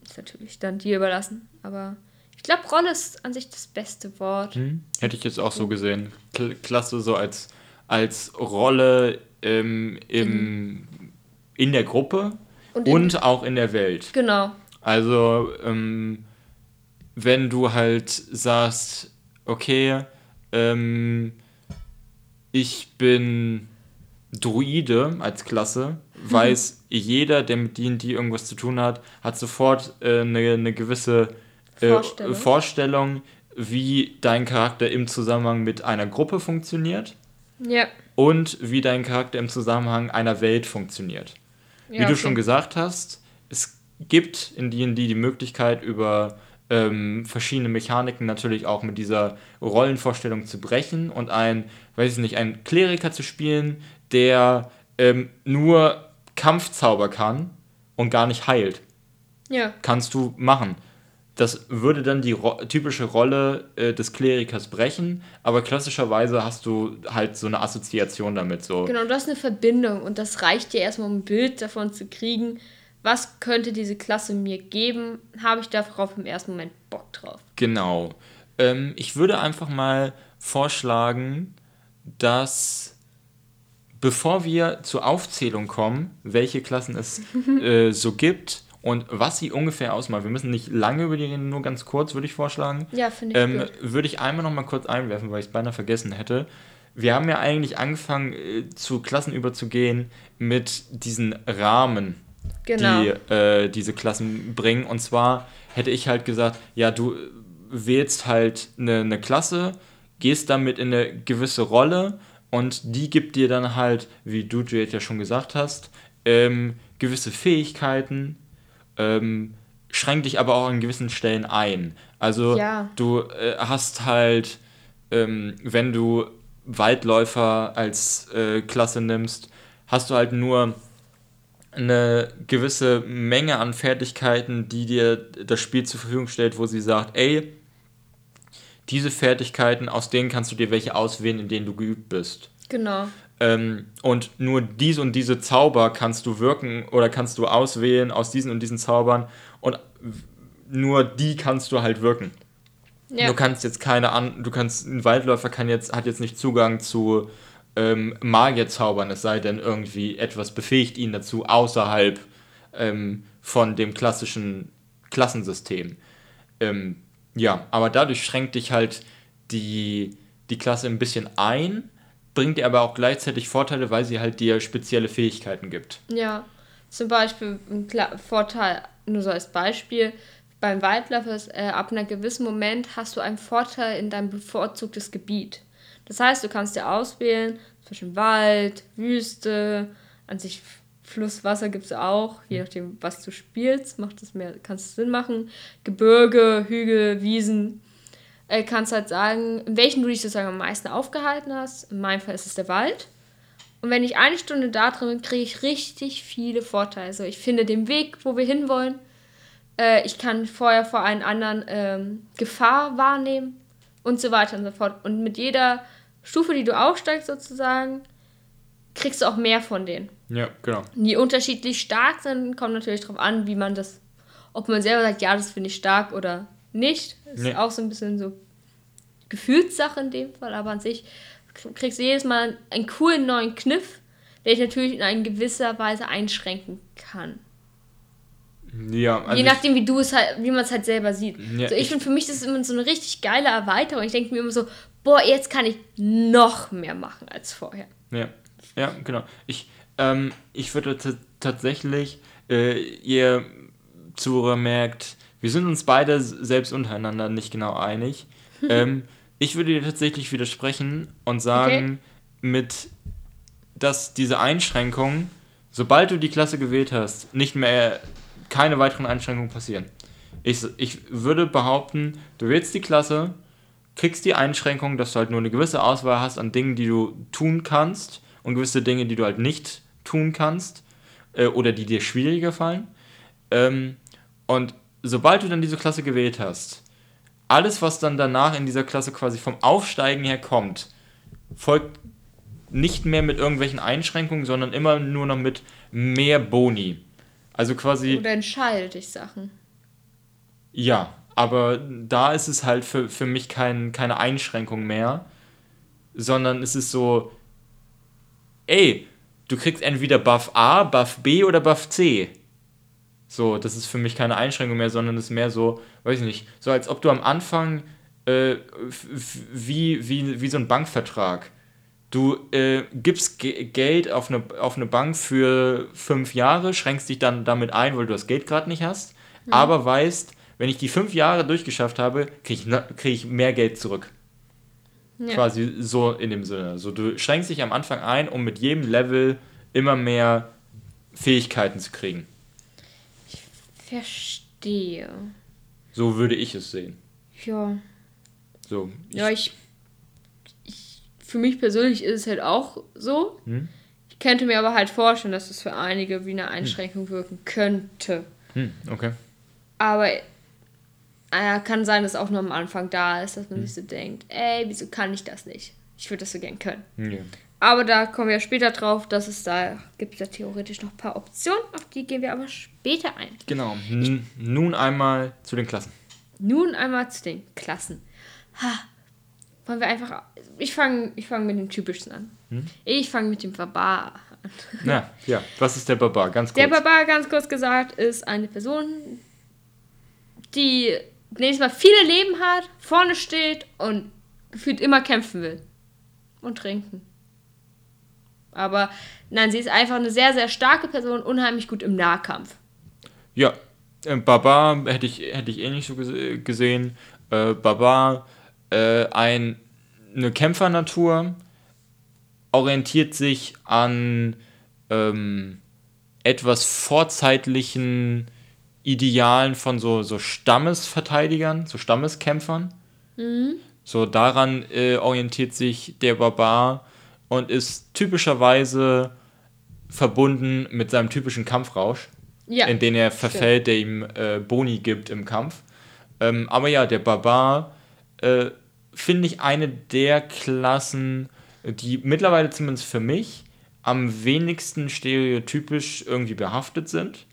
Ist natürlich dann dir überlassen, aber ich glaube, Rolle ist an sich das beste Wort. Hm. Hätte ich jetzt auch so gesehen. Klasse so als, als Rolle ähm, im, in der Gruppe und, und auch in der Welt. Genau. Also, ähm, wenn du halt sagst, okay, ähm, ich bin Druide als Klasse, weiß jeder, der mit D&D irgendwas zu tun hat, hat sofort äh, eine, eine gewisse äh, Vorstellung. Vorstellung, wie dein Charakter im Zusammenhang mit einer Gruppe funktioniert. Ja. Und wie dein Charakter im Zusammenhang einer Welt funktioniert. Ja, wie du schon gesagt hast, es gibt in D&D die Möglichkeit, über ähm, verschiedene Mechaniken natürlich auch mit dieser Rollenvorstellung zu brechen und ein, weiß ich nicht, einen Kleriker zu spielen, der ähm, nur Kampfzauber kann und gar nicht heilt. Ja. Kannst du machen das würde dann die ro typische Rolle äh, des Klerikers brechen, aber klassischerweise hast du halt so eine Assoziation damit. So. Genau, du hast eine Verbindung und das reicht dir erstmal, um ein Bild davon zu kriegen, was könnte diese Klasse mir geben, habe ich darauf im ersten Moment Bock drauf. Genau. Ähm, ich würde einfach mal vorschlagen, dass bevor wir zur Aufzählung kommen, welche Klassen es äh, so gibt, und was sie ungefähr ausmacht. Wir müssen nicht lange über die reden, nur ganz kurz, würde ich vorschlagen. Ja, finde ich ähm, gut. Würde ich einmal noch mal kurz einwerfen, weil ich es beinahe vergessen hätte. Wir haben ja eigentlich angefangen, äh, zu Klassen überzugehen mit diesen Rahmen, genau. die äh, diese Klassen bringen. Und zwar hätte ich halt gesagt, ja, du wählst halt eine, eine Klasse, gehst damit in eine gewisse Rolle und die gibt dir dann halt, wie du ja schon gesagt hast, ähm, gewisse Fähigkeiten, ähm, schränkt dich aber auch an gewissen Stellen ein. Also ja. du äh, hast halt, ähm, wenn du Waldläufer als äh, Klasse nimmst, hast du halt nur eine gewisse Menge an Fertigkeiten, die dir das Spiel zur Verfügung stellt, wo sie sagt, ey, diese Fertigkeiten, aus denen kannst du dir welche auswählen, in denen du geübt bist. Genau. Ähm, und nur diese und diese Zauber kannst du wirken oder kannst du auswählen aus diesen und diesen Zaubern und nur die kannst du halt wirken. Ja. Du kannst jetzt keine an, du kannst, ein Waldläufer kann jetzt, hat jetzt nicht Zugang zu ähm, Magierzaubern, es sei denn irgendwie etwas befähigt ihn dazu außerhalb ähm, von dem klassischen Klassensystem. Ähm, ja, aber dadurch schränkt dich halt die, die Klasse ein bisschen ein bringt dir aber auch gleichzeitig Vorteile, weil sie halt dir spezielle Fähigkeiten gibt. Ja, zum Beispiel ein Vorteil, nur so als Beispiel, beim Waldläufer äh, ab einem gewissen Moment hast du einen Vorteil in deinem bevorzugtes Gebiet. Das heißt, du kannst dir auswählen zwischen Wald, Wüste, an sich Flusswasser gibt es auch, je nachdem, was du spielst, macht es mehr, kannst es Sinn machen. Gebirge, Hügel, Wiesen. Äh, kannst halt sagen, in welchen du dich sozusagen am meisten aufgehalten hast. In meinem Fall ist es der Wald. Und wenn ich eine Stunde da drin bin, kriege ich richtig viele Vorteile. Also ich finde den Weg, wo wir hinwollen. Äh, ich kann vorher vor einen anderen ähm, Gefahr wahrnehmen und so weiter und so fort. Und mit jeder Stufe, die du aufsteigst sozusagen, kriegst du auch mehr von denen. Ja, genau. Die unterschiedlich stark sind, kommt natürlich darauf an, wie man das, ob man selber sagt, ja, das finde ich stark oder nicht. Ist Nee. auch so ein bisschen so Gefühlssache in dem Fall, aber an sich kriegst du jedes Mal einen coolen neuen Kniff, der dich natürlich in einer gewisser Weise einschränken kann. Ja, also Je nachdem, wie du es halt, wie man es halt selber sieht. Ja, so, ich ich- finde, für mich das ist immer so eine richtig geile Erweiterung. Ich denke mir immer so, boah, jetzt kann ich noch mehr machen als vorher. Ja, ja, genau. Ich, ähm, ich würde tatsächlich, äh, ihr Zuhörer merkt, wir sind uns beide selbst untereinander nicht genau einig. ähm, ich würde dir tatsächlich widersprechen und sagen, mit, dass diese Einschränkungen, sobald du die Klasse gewählt hast, nicht mehr, keine weiteren Einschränkungen passieren. Ich, ich würde behaupten, du wählst die Klasse, kriegst die Einschränkung, dass du halt nur eine gewisse Auswahl hast an Dingen, die du tun kannst und gewisse Dinge, die du halt nicht tun kannst äh, oder die dir schwieriger fallen. Ähm, und sobald du dann diese Klasse gewählt hast, alles, was dann danach in dieser Klasse quasi vom Aufsteigen her kommt, folgt nicht mehr mit irgendwelchen Einschränkungen, sondern immer nur noch mit mehr Boni. Also quasi. Oder entscheidet dich Sachen. Ja, aber da ist es halt für, für mich kein, keine Einschränkung mehr, sondern es ist so, ey, du kriegst entweder Buff A, Buff B oder Buff C. So, das ist für mich keine Einschränkung mehr, sondern es ist mehr so, weiß ich nicht, so als ob du am Anfang äh, wie, wie, wie so ein Bankvertrag. Du äh, gibst Ge Geld auf eine, auf eine Bank für fünf Jahre, schränkst dich dann damit ein, weil du das Geld gerade nicht hast, aber weißt, wenn ich die fünf Jahre durchgeschafft habe, kriege ich, krieg ich mehr Geld zurück. Ja. Quasi so in dem Sinne. So, du schränkst dich am Anfang ein, um mit jedem Level immer mehr Fähigkeiten zu kriegen. Verstehe. So würde ich es sehen. Ja. So, ich, Ja, ich, ich. Für mich persönlich ist es halt auch so. Hm? Ich könnte mir aber halt vorstellen, dass es für einige wie eine Einschränkung wirken könnte. hm, okay. Aber äh, kann sein, dass auch nur am Anfang da ist, dass man Hm. sich so denkt, ey, wieso kann ich das nicht? Ich würde das so gern können. Ja. Aber da kommen wir später drauf, dass es da gibt ja theoretisch noch ein paar Optionen, auf die gehen wir aber später ein. Genau. N nun einmal zu den Klassen. Nun einmal zu den Klassen. Ha. Wollen wir einfach. Ich fange ich fang mit dem typischsten an. Hm? Ich fange mit dem Barbar an. Ja, ja. Was ist der Barbar? Ganz kurz. Der Barbar, ganz kurz gesagt, ist eine Person, die nächstes Mal viele Leben hat, vorne steht und gefühlt immer kämpfen will. Und trinken. Aber nein, sie ist einfach eine sehr, sehr starke Person, unheimlich gut im Nahkampf. Ja, äh, Barbar hätte ich, hätte ich ähnlich so gese- gesehen. Äh, Barbar, äh, ein, eine Kämpfernatur, orientiert sich an ähm, etwas vorzeitlichen Idealen von so, so Stammesverteidigern, so Stammeskämpfern. So daran äh, orientiert sich der Barbar und ist typischerweise verbunden mit seinem typischen Kampfrausch Ja. in den er verfällt, der ihm äh, Boni gibt im Kampf. Ähm, aber ja, der Barbar äh, finde ich eine der Klassen, die mittlerweile zumindest für mich am wenigsten stereotypisch irgendwie behaftet sind.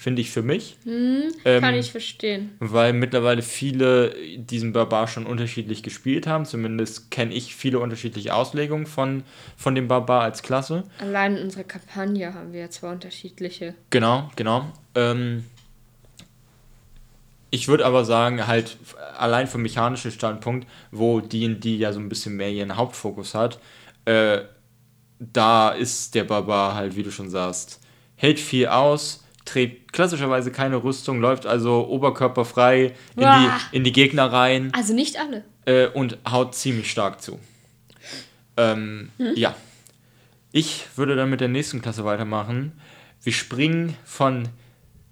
Finde ich für mich. Ähm, Kann ich verstehen. Weil mittlerweile viele diesen Barbar schon unterschiedlich gespielt haben. Zumindest kenne ich viele unterschiedliche Auslegungen von, von dem Barbar als Klasse. Allein in unserer Kampagne haben wir ja zwei unterschiedliche. Genau, genau. Ähm, ich würde aber sagen, halt allein vom mechanischen Standpunkt, wo D&D ja so ein bisschen mehr ihren Hauptfokus hat, äh, da ist der Barbar halt, wie du schon sagst, hält viel aus, trägt klassischerweise keine Rüstung, läuft also oberkörperfrei in, Uah. die, in die Gegner rein Also nicht alle. äh, und haut ziemlich stark zu. Ähm, Ja. Ich würde dann mit der nächsten Klasse weitermachen. wir springen von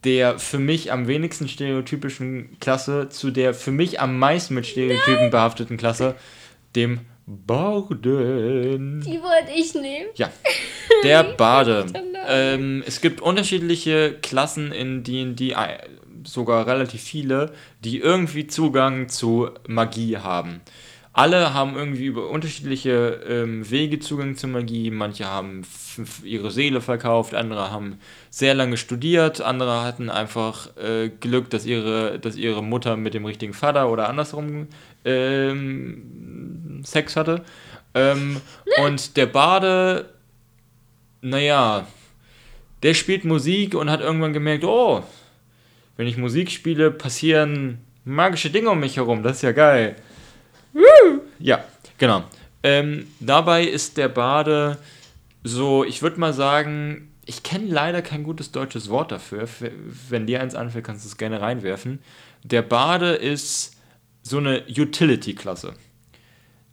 der für mich am wenigsten stereotypischen Klasse zu der für mich am meisten mit Stereotypen Nein. behafteten Klasse, dem Baden. Die wollte ich nehmen. Ja, der Bade. ähm, es gibt unterschiedliche Klassen in D&D, äh, sogar relativ viele, die irgendwie Zugang zu Magie haben alle haben irgendwie über unterschiedliche ähm, Wege Zugang zur Magie. Manche haben ihre Seele verkauft, andere haben sehr lange studiert, andere hatten einfach äh, Glück, dass ihre, dass ihre Mutter mit dem richtigen Vater oder andersrum ähm, Sex hatte. Ähm, und der Bade, naja, der spielt Musik und hat irgendwann gemerkt, oh, wenn ich Musik spiele, passieren magische Dinge um mich herum. Das ist ja geil. Ja, genau. Ähm, dabei ist der Bade so, ich würde mal sagen, ich kenne leider kein gutes deutsches Wort dafür. Wenn dir eins anfällt, kannst du es gerne reinwerfen. Der Bade ist so eine Utility-Klasse.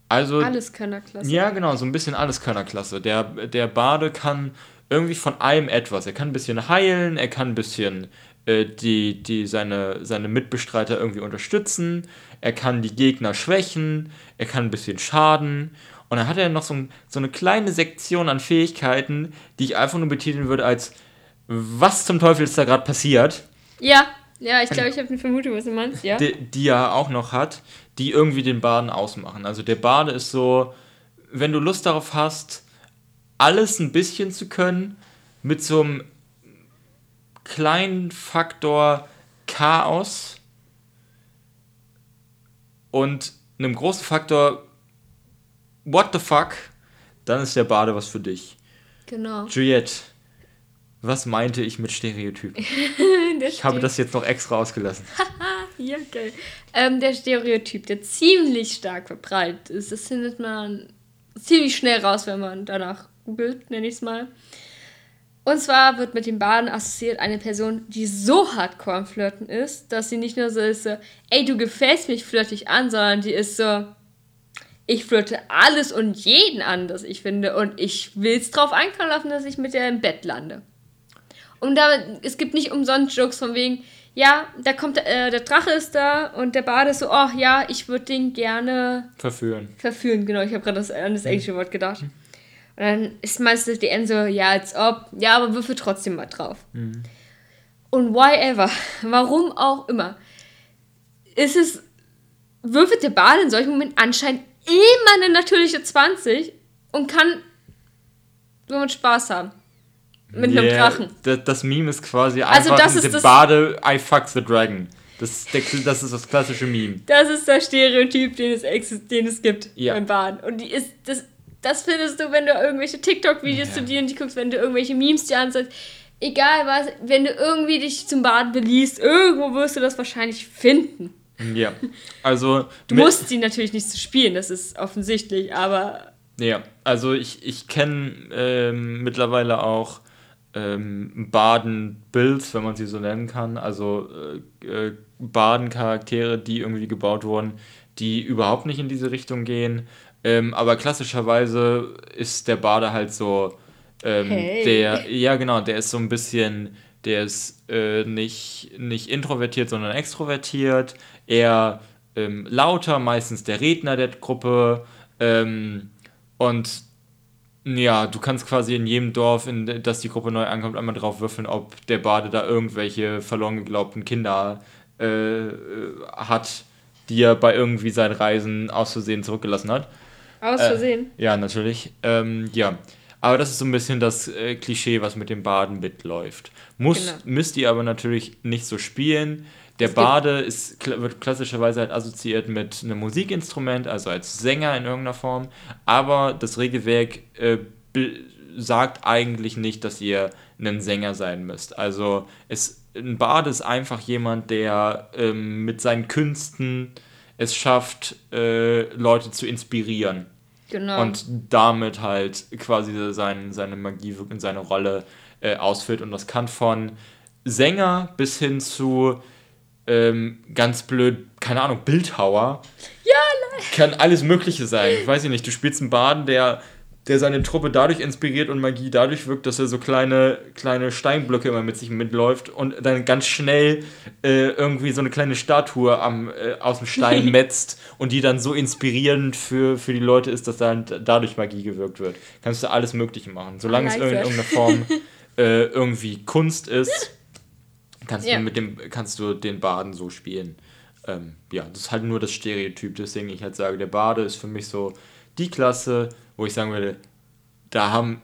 Also, Alleskönnerklasse. Ja, genau, so ein bisschen Alleskönnerklasse. Der, der Bade kann irgendwie von allem etwas. Er kann ein bisschen heilen, er kann ein bisschen äh, die, die seine, seine Mitbestreiter irgendwie unterstützen, er kann die Gegner schwächen, er kann ein bisschen schaden. Und dann hat er noch so, ein, so eine kleine Sektion an Fähigkeiten, die ich einfach nur betiteln würde als was zum Teufel ist da gerade passiert? Ja, ja, ich glaube, ich habe eine Vermutung, was du meinst, ja. Die, die er auch noch hat, die irgendwie den Baden ausmachen. Also der Bade ist so, wenn du Lust darauf hast, alles ein bisschen zu können, mit so einem kleinen Faktor Chaos und einem großen Faktor What the fuck, dann ist der Bade was für dich. Genau. Juliette, was meinte ich mit Stereotypen? ich habe das jetzt noch extra ausgelassen. ja, geil. Ähm, der Stereotyp, der ziemlich stark verbreitet ist, das findet man ziemlich schnell raus, wenn man danach googelt, nenne ich es mal. Und zwar wird mit dem Baden assoziiert eine Person, die so hardcore am Flirten ist, dass sie nicht nur so ist, so, ey, du gefällst mich, flirtig an, sondern die ist so, ich flirte alles und jeden an, das ich finde, und ich will es drauf einkommen lassen, dass ich mit der im Bett lande. Und da, es gibt nicht umsonst Jokes von wegen, ja, da kommt äh, der Drache ist da und der Bade ist so, oh ja, ich würde den gerne verführen. Verführen, genau, ich habe gerade an das englische Wort gedacht. Mhm. Und dann ist meistens die End so, ja, als ob, ja, aber würfel trotzdem mal drauf. Mhm. Und why ever, warum auch immer, ist es, würfelt der Bade in solchen Momenten anscheinend immer eine natürliche 20 und kann somit Spaß haben. Mit yeah, einem Drachen. Das, das, Meme ist quasi also einfach das ist Bade, I fuck the dragon. Das, das ist das klassische Meme. Das ist der Stereotyp, den es, den es gibt ja. beim Baden. Und die ist, das, das findest du, wenn du irgendwelche TikTok-Videos ja. zu dir und die guckst, wenn du irgendwelche Memes dir anschaust. Egal was, wenn du irgendwie dich zum Baden beliest, irgendwo wirst du das wahrscheinlich finden. Ja, also. Du musst sie natürlich nicht zu spielen, das ist offensichtlich, aber. Ja, also ich, ich kenne ähm, mittlerweile auch ähm, Baden-Builds, wenn man sie so nennen kann. Also äh, äh, Baden-Charaktere, die irgendwie gebaut wurden, die überhaupt nicht in diese Richtung gehen. Ähm, aber klassischerweise ist der Bade halt so, ähm, hey. der, ja genau, der ist so ein bisschen, der ist äh, nicht, nicht introvertiert, sondern extrovertiert, eher ähm, lauter, meistens der Redner der Gruppe ähm, und ja, du kannst quasi in jedem Dorf, in das die Gruppe neu ankommt, einmal drauf würfeln, ob der Bade da irgendwelche verloren geglaubten Kinder äh, hat, die er bei irgendwie seinen Reisen aus Versehen zurückgelassen hat. Aus äh, Versehen. Äh, ja, natürlich. Ähm, ja. Aber das ist so ein bisschen das äh, Klischee, was mit dem Baden mitläuft. Muss, genau. Müsst ihr aber natürlich nicht so spielen. Der Bade ist, wird klassischerweise halt assoziiert mit einem Musikinstrument, also als Sänger in irgendeiner Form. Aber das Regelwerk äh, sagt eigentlich nicht, dass ihr ein Sänger sein müsst. Also es, ein Bade ist einfach jemand, der ähm, mit seinen Künsten es schafft, äh, Leute zu inspirieren. Genau. Und damit halt quasi sein, seine Magie in seine Rolle äh, ausführt. Und das kann von Sänger bis hin zu ähm, ganz blöd, keine Ahnung, Bildhauer. Ja, nein. Kann alles Mögliche sein. Ich weiß nicht, du spielst einen Baden, der der seine Truppe dadurch inspiriert und Magie dadurch wirkt, dass er so kleine, kleine Steinblöcke immer mit sich mitläuft und dann ganz schnell äh, irgendwie so eine kleine Statue am, äh, aus dem Stein metzt und die dann so inspirierend für, für die Leute ist, dass dann dadurch Magie gewirkt wird. Kannst du alles Mögliche machen. Solange es in irgendeiner Form äh, irgendwie Kunst ist, kannst, yeah. du mit dem, kannst du den Baden so spielen. Ähm, ja, das ist halt nur das Stereotyp, deswegen ich halt sage, der Bade ist für mich so die Klasse, wo ich sagen würde, da haben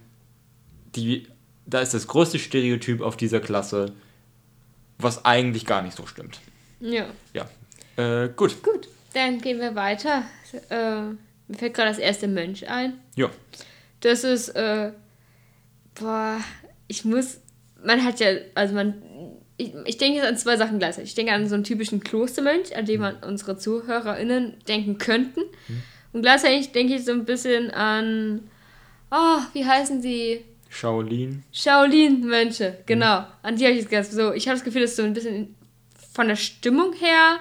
die, da ist das größte Stereotyp auf dieser Klasse, was eigentlich gar nicht so stimmt. Ja. Ja. Äh, gut. Gut, dann gehen wir weiter. Äh, mir fällt gerade das erste Mönch ein. Ja. Das ist, äh, boah, ich muss, man hat ja, also man, ich, ich denke jetzt an zwei Sachen gleichzeitig. Ich denke an so einen typischen Klostermönch, an den man unsere ZuhörerInnen denken könnten. Mhm. Und gleichzeitig denke ich so ein bisschen an, oh, wie heißen sie? Shaolin. Shaolin-Mönche, genau. Mhm. An die habe ich jetzt gedacht. So, ich habe das Gefühl, dass es so ein bisschen von der Stimmung her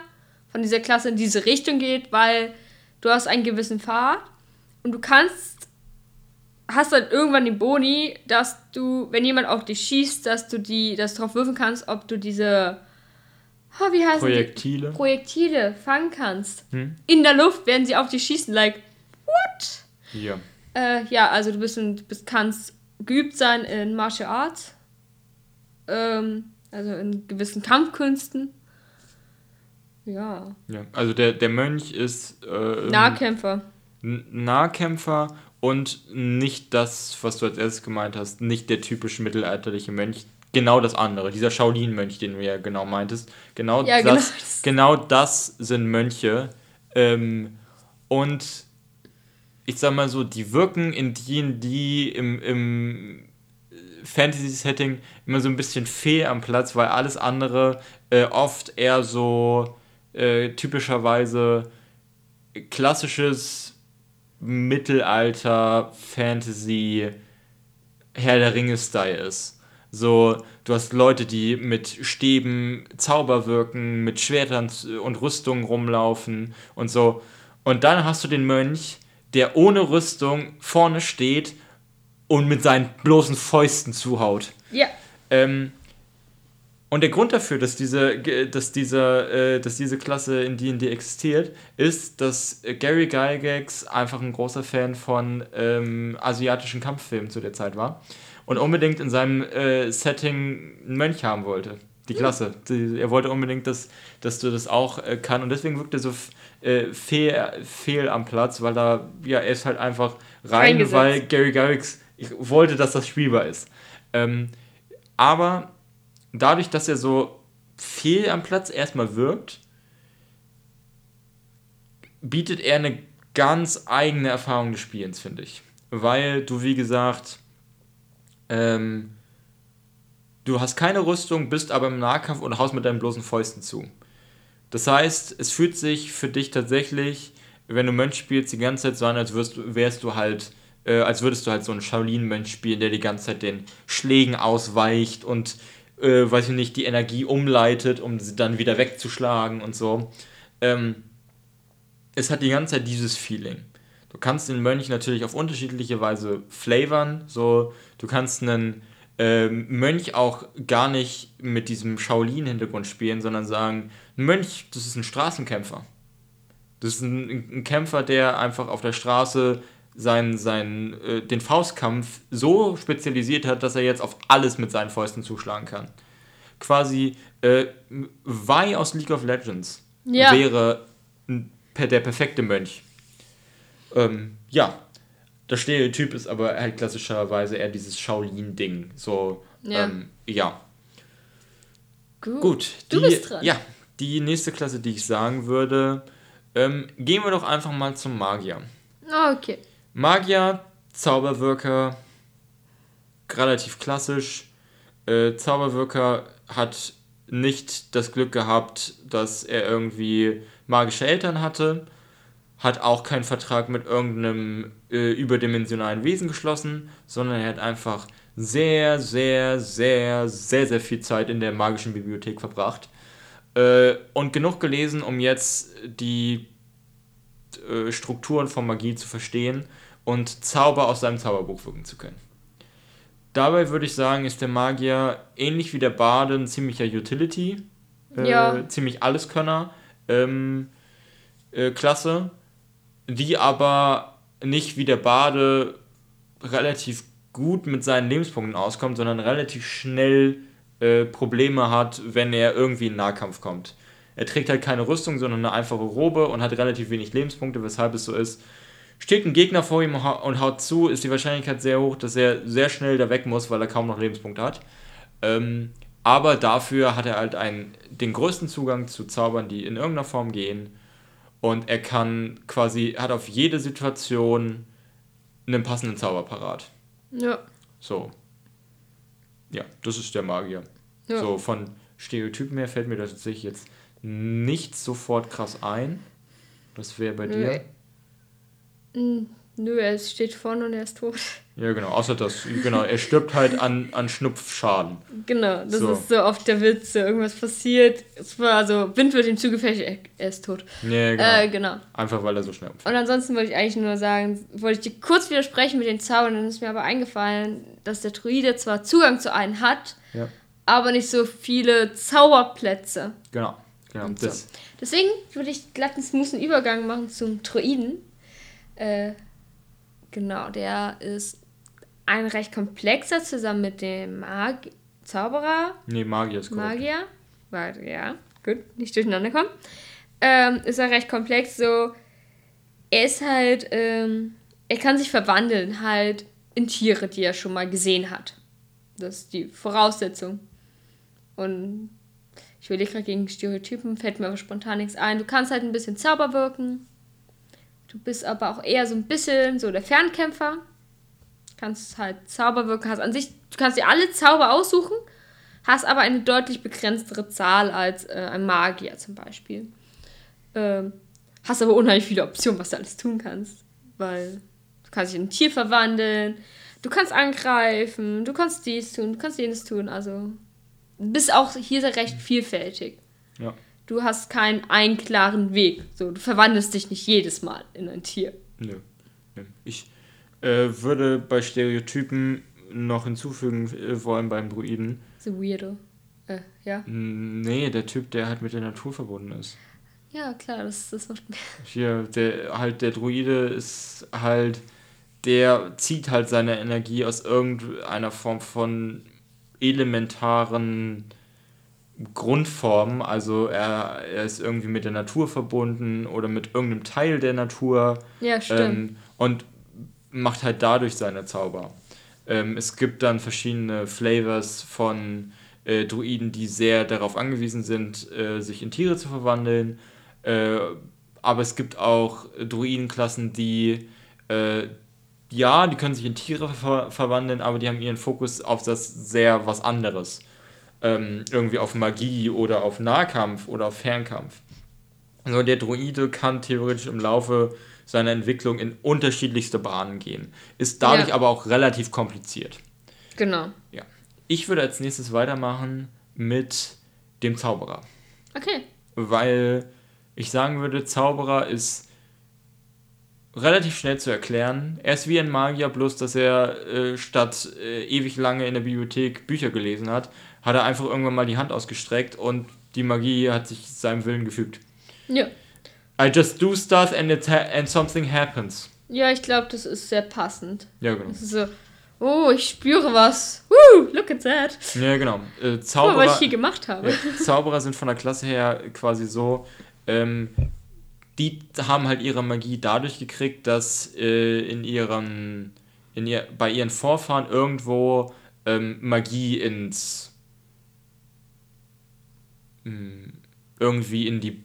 von dieser Klasse in diese Richtung geht, weil du hast einen gewissen Pfad und du kannst, hast dann irgendwann den Boni, dass du, wenn jemand auf dich schießt, dass du die, das drauf würfen kannst, ob du diese oh, wie heißen Projektile. Die? Projektile fangen kannst. Hm? In der Luft werden sie auf dich schießen, like, what? Ja. Äh, ja, also du bist, ein, du bist kannst geübt sein in Martial Arts. Ähm, also in gewissen Kampfkünsten. Ja. Ja, also der, der Mönch ist. Äh, Nahkämpfer. Nahkämpfer und nicht das, was du als erstes gemeint hast, nicht der typische mittelalterliche Mönch, genau das andere, dieser Shaolin-Mönch, den du ja genau meintest. Genau, ja, das, genau. genau das sind Mönche. Ähm, und ich sag mal so, die wirken in D&D im, im Fantasy-Setting immer so ein bisschen fehl am Platz, weil alles andere äh, oft eher so äh, typischerweise klassisches Mittelalter Fantasy Herr der Ringe-Style ist. So, du hast Leute, die mit Stäben Zauber wirken, mit Schwertern und Rüstungen rumlaufen und so. Und dann hast du den Mönch, der ohne Rüstung vorne steht und mit seinen bloßen Fäusten zuhaut. Ja. Ähm, und der Grund dafür, dass diese, dass diese, äh, dass diese Klasse in D&D existiert, ist, dass Gary Gygax einfach ein großer Fan von ähm, asiatischen Kampffilmen zu der Zeit war und unbedingt in seinem äh, Setting einen Mönch haben wollte. Die Klasse. Die, er wollte unbedingt, dass, dass du das auch äh, kann. Und deswegen wirkt er so äh, fehl, fehl am Platz, weil da, ja, er ist halt einfach rein, weil Gary Garrix wollte, dass das spielbar ist. Ähm, aber dadurch, dass er so fehl am Platz erstmal wirkt, bietet er eine ganz eigene Erfahrung des Spielens, finde ich. Weil du, wie gesagt, ähm, du hast keine Rüstung, bist aber im Nahkampf und haust mit deinen bloßen Fäusten zu. Das heißt, es fühlt sich für dich tatsächlich, wenn du Mönch spielst, die ganze Zeit so an, als wirst, wärst du halt, äh, als würdest du halt so einen Shaolin-Mönch spielen, der die ganze Zeit den Schlägen ausweicht und, äh, weiß ich nicht, die Energie umleitet, um sie dann wieder wegzuschlagen und so. Ähm, es hat die ganze Zeit dieses Feeling. Du kannst den Mönch natürlich auf unterschiedliche Weise flavern. So, du kannst einen ähm, Mönch auch gar nicht mit diesem Shaolin-Hintergrund spielen, sondern sagen, ein Mönch, das ist ein Straßenkämpfer. Das ist ein, ein Kämpfer, der einfach auf der Straße seinen, seinen, äh, den Faustkampf so spezialisiert hat, dass er jetzt auf alles mit seinen Fäusten zuschlagen kann. Quasi äh, Vi aus League of Legends ja. wäre der perfekte Mönch. Ähm, ja, das Stereotyp ist aber halt klassischerweise eher dieses Shaolin-Ding. So, ja. Ähm, ja. Gut. Gut die, du bist dran. Ja, die nächste Klasse, die ich sagen würde, ähm, gehen wir doch einfach mal zum Magier. Okay. Magier, Zauberwirker, relativ klassisch. Äh, Zauberwirker hat nicht das Glück gehabt, dass er irgendwie magische Eltern hatte hat auch keinen Vertrag mit irgendeinem äh, überdimensionalen Wesen geschlossen, sondern er hat einfach sehr, sehr, sehr, sehr, sehr viel Zeit in der magischen Bibliothek verbracht äh, und genug gelesen, um jetzt die äh, Strukturen von Magie zu verstehen und Zauber aus seinem Zauberbuch wirken zu können. Dabei würde ich sagen, ist der Magier ähnlich wie der Bade ein ziemlicher Utility, äh, ja. ziemlich Alleskönner, ähm, äh, Klasse, die aber nicht wie der Bade relativ gut mit seinen Lebenspunkten auskommt, sondern relativ schnell äh, Probleme hat, wenn er irgendwie in Nahkampf kommt. Er trägt halt keine Rüstung, sondern eine einfache Robe und hat relativ wenig Lebenspunkte, weshalb es so ist. Steht ein Gegner vor ihm und haut zu, ist die Wahrscheinlichkeit sehr hoch, dass er sehr schnell da weg muss, weil er kaum noch Lebenspunkte hat. Ähm, aber dafür hat er halt einen, den größten Zugang zu Zaubern, die in irgendeiner Form gehen. Und er kann quasi, hat auf jede Situation einen passenden Zauber parat. Ja. So. Ja, das ist der Magier. Ja. So, von Stereotypen her fällt mir das tatsächlich jetzt nicht sofort krass ein. Was wäre bei Nö. dir? Nö, er steht vorne und er ist tot. Ja, genau, außer das, genau, er stirbt halt an, an Schnupfschaden. Genau, das so. ist so oft der Witz, irgendwas passiert, es war so, Wind wird ihm zugefecht, er, ist tot. Ja, genau. Äh, genau. Einfach weil er so schnell umfällt. Und ansonsten wollte ich eigentlich nur sagen, wollte ich dir kurz widersprechen mit den Zaubern, dann ist mir aber eingefallen, dass der Druide zwar Zugang zu einem hat, ja. aber nicht so viele Zauberplätze. Genau, genau. So. Deswegen würde ich glatt einen smoothen Übergang machen zum Druiden. Äh, genau, der ist ein recht komplexer zusammen mit dem Mag Zauberer. Nee, Magier ist korrekt. Magier. Warte, ja, gut, nicht durcheinander kommen. Ähm, ist er recht komplex, so. Er ist halt, ähm, er kann sich verwandeln, halt in Tiere, die er schon mal gesehen hat. Das ist die Voraussetzung. Und ich will gerade gegen Stereotypen, fällt mir aber spontan nichts ein. Du kannst halt ein bisschen Zauber wirken. Du bist aber auch eher so ein bisschen so der Fernkämpfer kannst halt Zauber wirken, hast an sich, du kannst dir alle Zauber aussuchen, hast aber eine deutlich begrenztere Zahl als äh, ein Magier zum Beispiel. Ähm, hast aber unheimlich viele Optionen, was du alles tun kannst, weil du kannst dich in ein Tier verwandeln, du kannst angreifen, du kannst dies tun, du kannst jenes tun, also bist auch hier recht vielfältig. Ja. Du hast keinen einen klaren Weg. So, du verwandelst dich nicht jedes Mal in ein Tier. Nö. Nö. Ich, äh, würde bei Stereotypen noch hinzufügen äh, wollen beim Druiden. The Weirdo. Äh, ja? Nee, der Typ, der halt mit der Natur verbunden ist. Ja, klar, das, das macht Hier, der halt der Druide ist halt, der zieht halt seine Energie aus irgendeiner Form von elementaren Grundformen. Also er, er ist irgendwie mit der Natur verbunden oder mit irgendeinem Teil der Natur. Ja, stimmt. Ähm, und macht halt dadurch seine Zauber. Ähm, es gibt dann verschiedene Flavors von äh, Druiden, die sehr darauf angewiesen sind, äh, sich in Tiere zu verwandeln. Äh, aber es gibt auch Druidenklassen, die äh, ja, die können sich in Tiere ver verwandeln, aber die haben ihren Fokus auf das sehr was anderes. Ähm, irgendwie auf Magie oder auf Nahkampf oder auf Fernkampf. Also der Druide kann theoretisch im Laufe seiner Entwicklung in unterschiedlichste Bahnen gehen. Ist dadurch ja. aber auch relativ kompliziert. Genau. Ja. Ich würde als nächstes weitermachen mit dem Zauberer. Okay. Weil ich sagen würde, Zauberer ist relativ schnell zu erklären. Er ist wie ein Magier, bloß dass er äh, statt äh, ewig lange in der Bibliothek Bücher gelesen hat, hat er einfach irgendwann mal die Hand ausgestreckt und die Magie hat sich seinem Willen gefügt. Ja. I just do stuff and, it and something happens. Ja, ich glaube, das ist sehr passend. Ja, genau. Das ist so, oh, ich spüre was. Woo, look at that. Ja, genau. Äh, Zauberer, mal, was ich hier gemacht habe. Ja, Zauberer sind von der Klasse her quasi so, ähm, die haben halt ihre Magie dadurch gekriegt, dass äh, in ihren, in ihr, bei ihren Vorfahren irgendwo ähm, Magie ins irgendwie in die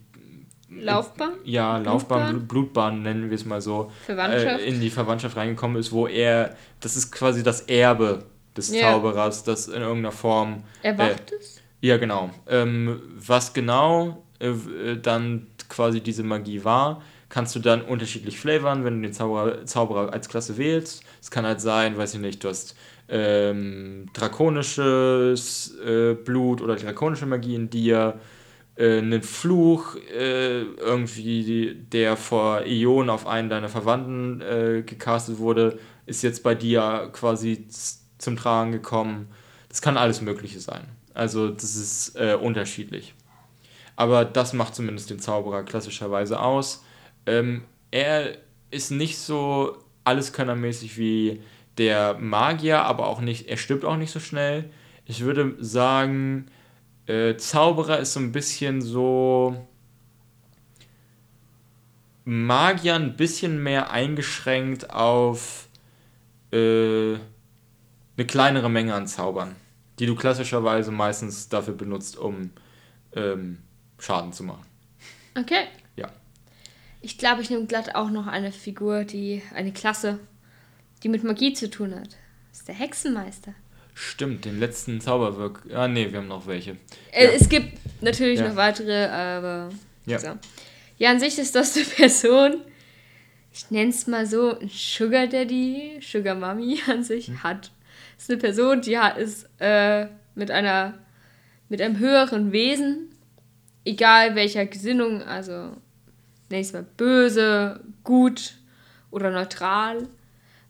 Laufbahn? Ja, Laufbahn, Blutbahn, Blutbahn nennen wir es mal so. Verwandtschaft. Äh, in die Verwandtschaft reingekommen ist, wo er, das ist quasi das Erbe des ja. Zauberers, das in irgendeiner Form. Erwacht äh, ist? Ja, genau. Ähm, was genau äh, äh, dann quasi diese Magie war, kannst du dann unterschiedlich flavoren, wenn du den Zauberer, Zauberer als Klasse wählst. Es kann halt sein, weiß ich nicht, du hast ähm, drakonisches äh, Blut oder drakonische Magie in dir äh, einen Fluch, äh, irgendwie, der vor Ionen auf einen deiner Verwandten äh, gecastet wurde, ist jetzt bei dir quasi zum Tragen gekommen. Das kann alles Mögliche sein. Also das ist äh, unterschiedlich. Aber das macht zumindest den Zauberer klassischerweise aus. Ähm, er ist nicht so alleskönnermäßig wie der Magier, aber auch nicht, er stirbt auch nicht so schnell. Ich würde sagen, äh, Zauberer ist so ein bisschen so. Magier ein bisschen mehr eingeschränkt auf äh, eine kleinere Menge an Zaubern, die du klassischerweise meistens dafür benutzt, um ähm, Schaden zu machen. Okay. Ja. Ich glaube, ich nehme glatt auch noch eine Figur, die eine Klasse, die mit Magie zu tun hat. Das ist der Hexenmeister. Stimmt, den letzten Zauberwirk. Ah, nee, wir haben noch welche. Äh, Ja. Es gibt natürlich Ja. noch weitere, aber. Ja. So. Ja, an sich ist das eine Person, ich nenne es mal so, ein Sugar Daddy, Sugar Mommy an sich Hm. hat. ist eine Person, die hat, ist äh, mit einer, mit einem höheren Wesen, egal welcher Gesinnung, also nenne ich es mal böse, gut oder neutral,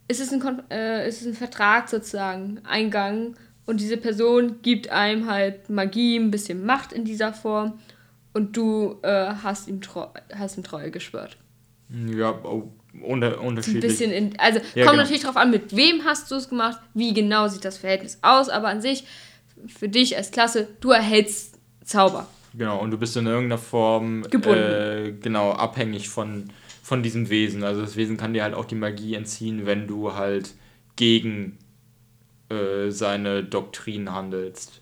ist es ein, Kon äh, ist es ein Vertrag sozusagen eingegangen und diese Person gibt einem halt Magie, ein bisschen Macht in dieser Form und du äh, hast, ihm hast ihm Treue geschwört. Ja, unter, Ein unterschiedlich. bisschen in, also Ja, kommt genau. natürlich drauf an, mit wem hast du es gemacht, wie genau sieht das Verhältnis aus, aber an sich, für dich als Klasse, du erhältst Zauber. Genau, und du bist in irgendeiner Form. Äh, genau abhängig von, von diesem Wesen. Also das Wesen kann dir halt auch die Magie entziehen, wenn du halt gegen äh, seine Doktrin handelst.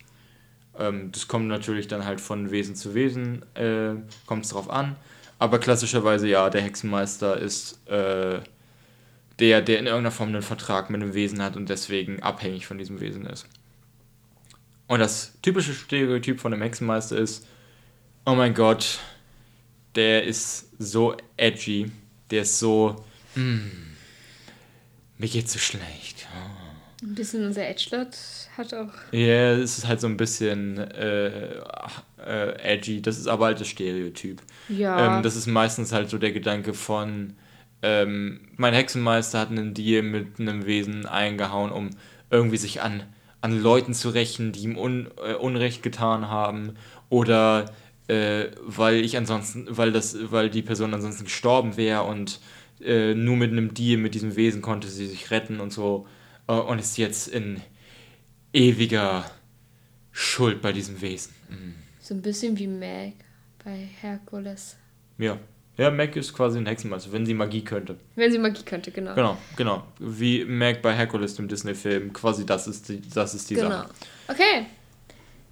Ähm, das kommt natürlich dann halt von Wesen zu Wesen, äh, kommt es drauf an. Aber klassischerweise ja, der Hexenmeister ist äh, der, der in irgendeiner Form einen Vertrag mit einem Wesen hat und deswegen abhängig von diesem Wesen ist. Und das typische Stereotyp von einem Hexenmeister ist, oh mein Gott, der ist so edgy, der ist so, mm, mir geht's so schlecht. Ein bisschen unser Edgelord hat auch. Ja, es ist halt so ein bisschen äh, äh, edgy, das ist aber halt das Stereotyp. Ja. Ähm, das ist meistens halt so der Gedanke von, ähm, mein Hexenmeister hat einen Deal mit einem Wesen eingehauen, um irgendwie sich an, an Leuten zu rächen, die ihm un, äh, Unrecht getan haben. Oder äh, weil ich ansonsten, weil das, weil die Person ansonsten gestorben wäre und äh, nur mit einem Deal mit diesem Wesen konnte sie sich retten und so. Äh, und ist jetzt in ewiger Schuld bei diesem Wesen. Mhm. So ein bisschen wie Meg bei Herkules. Ja. Ja, Mac ist quasi ein Hexenmeister, wenn sie Magie könnte. Wenn sie Magie könnte, genau. Genau, genau. Wie Mac bei Hercules, dem Disney-Film. Quasi das ist die, das ist die Genau. Sache. Okay.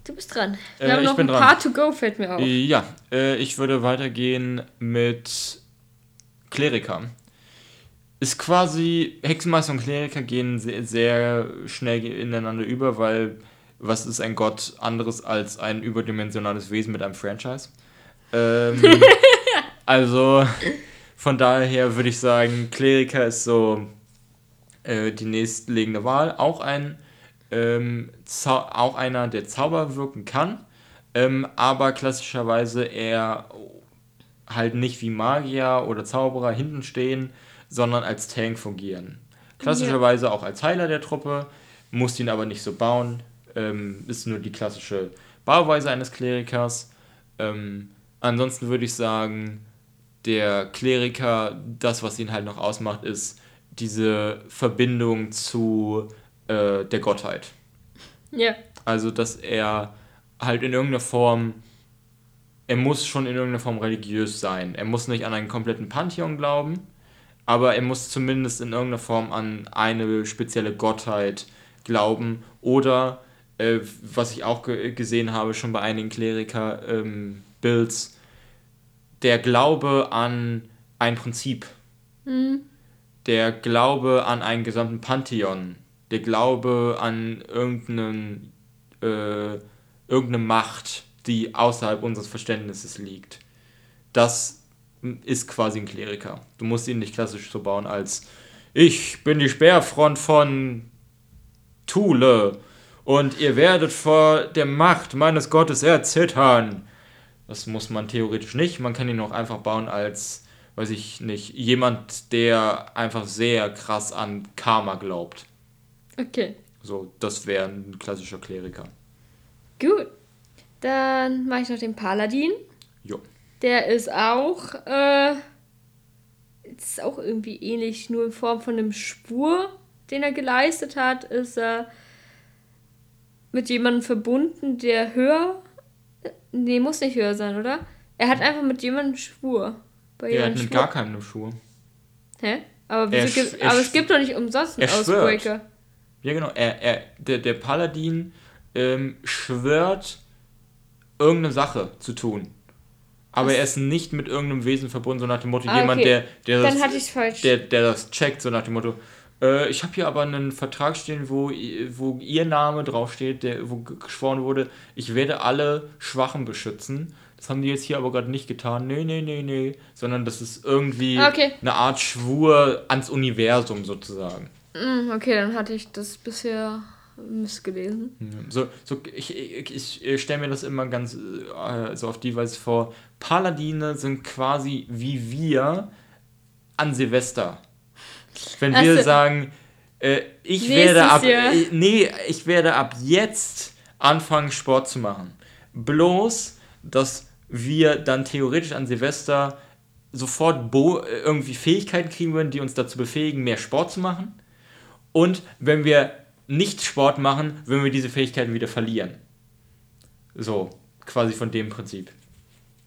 Du bist dran. Wir Äh, haben ich noch bin ein dran. paar to go, fällt mir auf. Ja, äh, ich würde weitergehen mit Kleriker. Ist quasi, Hexenmeister und Kleriker gehen sehr, sehr schnell ineinander über, weil was ist ein Gott anderes als ein überdimensionales Wesen mit einem Franchise? Ähm, also von daher würde ich sagen, Kleriker ist so äh, die nächstliegende Wahl. Auch ein ähm, auch einer, der Zauber wirken kann, ähm, aber klassischerweise eher halt nicht wie Magier oder Zauberer hinten stehen, sondern als Tank fungieren. Klassischerweise auch als Heiler der Truppe, muss ihn aber nicht so bauen, ähm, ist nur die klassische Bauweise eines Klerikers. Ähm, ansonsten würde ich sagen, der Kleriker, das, was ihn halt noch ausmacht, ist diese Verbindung zu äh, der Gottheit. Ja. Also, dass er halt in irgendeiner Form, er muss schon in irgendeiner Form religiös sein. Er muss nicht an einen kompletten Pantheon glauben, aber er muss zumindest in irgendeiner Form an eine spezielle Gottheit glauben. Oder, äh, was ich auch ge gesehen habe, schon bei einigen Kleriker-Builds, der Glaube an ein Prinzip. Der Glaube an einen gesamten Pantheon. Der Glaube an irgendeinen, äh, irgendeine Macht, die außerhalb unseres Verständnisses liegt. Das ist quasi ein Kleriker. Du musst ihn nicht klassisch so bauen als ich bin die Speerfront von Thule und ihr werdet vor der Macht meines Gottes erzittern. Das muss man theoretisch nicht. Man kann ihn auch einfach bauen als, weiß ich nicht, jemand, der einfach sehr krass an Karma glaubt. Okay. So, das wäre ein klassischer Kleriker. Gut. Dann mache ich noch den Paladin. Jo. Der ist auch, äh, ist auch irgendwie ähnlich, nur in Form von einem Spur, den er geleistet hat, ist er mit jemandem verbunden, der höher, nee, muss nicht höher sein, oder? Er hat einfach mit jemandem Schwur. Bei Er hat mit Schwur. gar keinem Schuhe. Hä? Aber, Er wieso er aber es gibt doch nicht umsonst einen er. Ausbreaker. Ja, genau. Er, er, der, der Paladin ähm, schwört, irgendeine Sache zu tun. Aber Was? er ist nicht mit irgendeinem Wesen verbunden, so nach dem Motto, Ah, jemand, okay. der, der, Dann das, hatte ich's falsch. der, der das checkt, so nach dem Motto, äh, ich habe hier aber einen Vertrag stehen, wo, wo ihr Name draufsteht, der, wo ge- geschworen wurde, ich werde alle Schwachen beschützen. Das haben die jetzt hier aber gerade nicht getan. Nee, nee, nee, nee. Sondern das ist irgendwie okay. eine Art Schwur ans Universum sozusagen. Mm, okay, dann hatte ich das bisher missgelesen. So, so ich, ich, ich stelle mir das immer ganz äh, so auf die Weise vor. Paladine sind quasi wie wir an Silvester. Wenn wir Also, sagen, äh, ich werde ab Jahr. äh, nee, ich werde ab jetzt anfangen Sport zu machen. Bloß, dass wir dann theoretisch an Silvester sofort Bo irgendwie Fähigkeiten kriegen würden, die uns dazu befähigen, mehr Sport zu machen. Und wenn wir nicht Sport machen, würden wir diese Fähigkeiten wieder verlieren. So, quasi von dem Prinzip.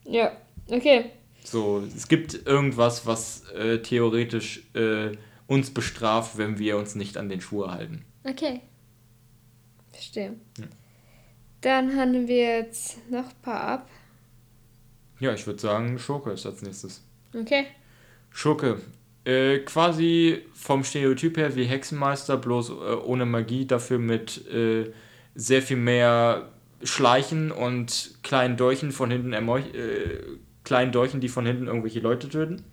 Ja, okay. So, es gibt irgendwas, was äh, theoretisch äh, uns bestraft, wenn wir uns nicht an den Schuhe halten. Okay. Verstehe. Dann handeln wir jetzt noch ein paar ab. Ja, ich würde sagen, Schurke ist als nächstes. Okay. Schurke. Äh, quasi vom Stereotyp her wie Hexenmeister, bloß äh, ohne Magie, dafür mit äh, sehr viel mehr Schleichen und kleinen Dolchen von hinten äh, kleinen Dolchen, die von hinten irgendwelche Leute töten.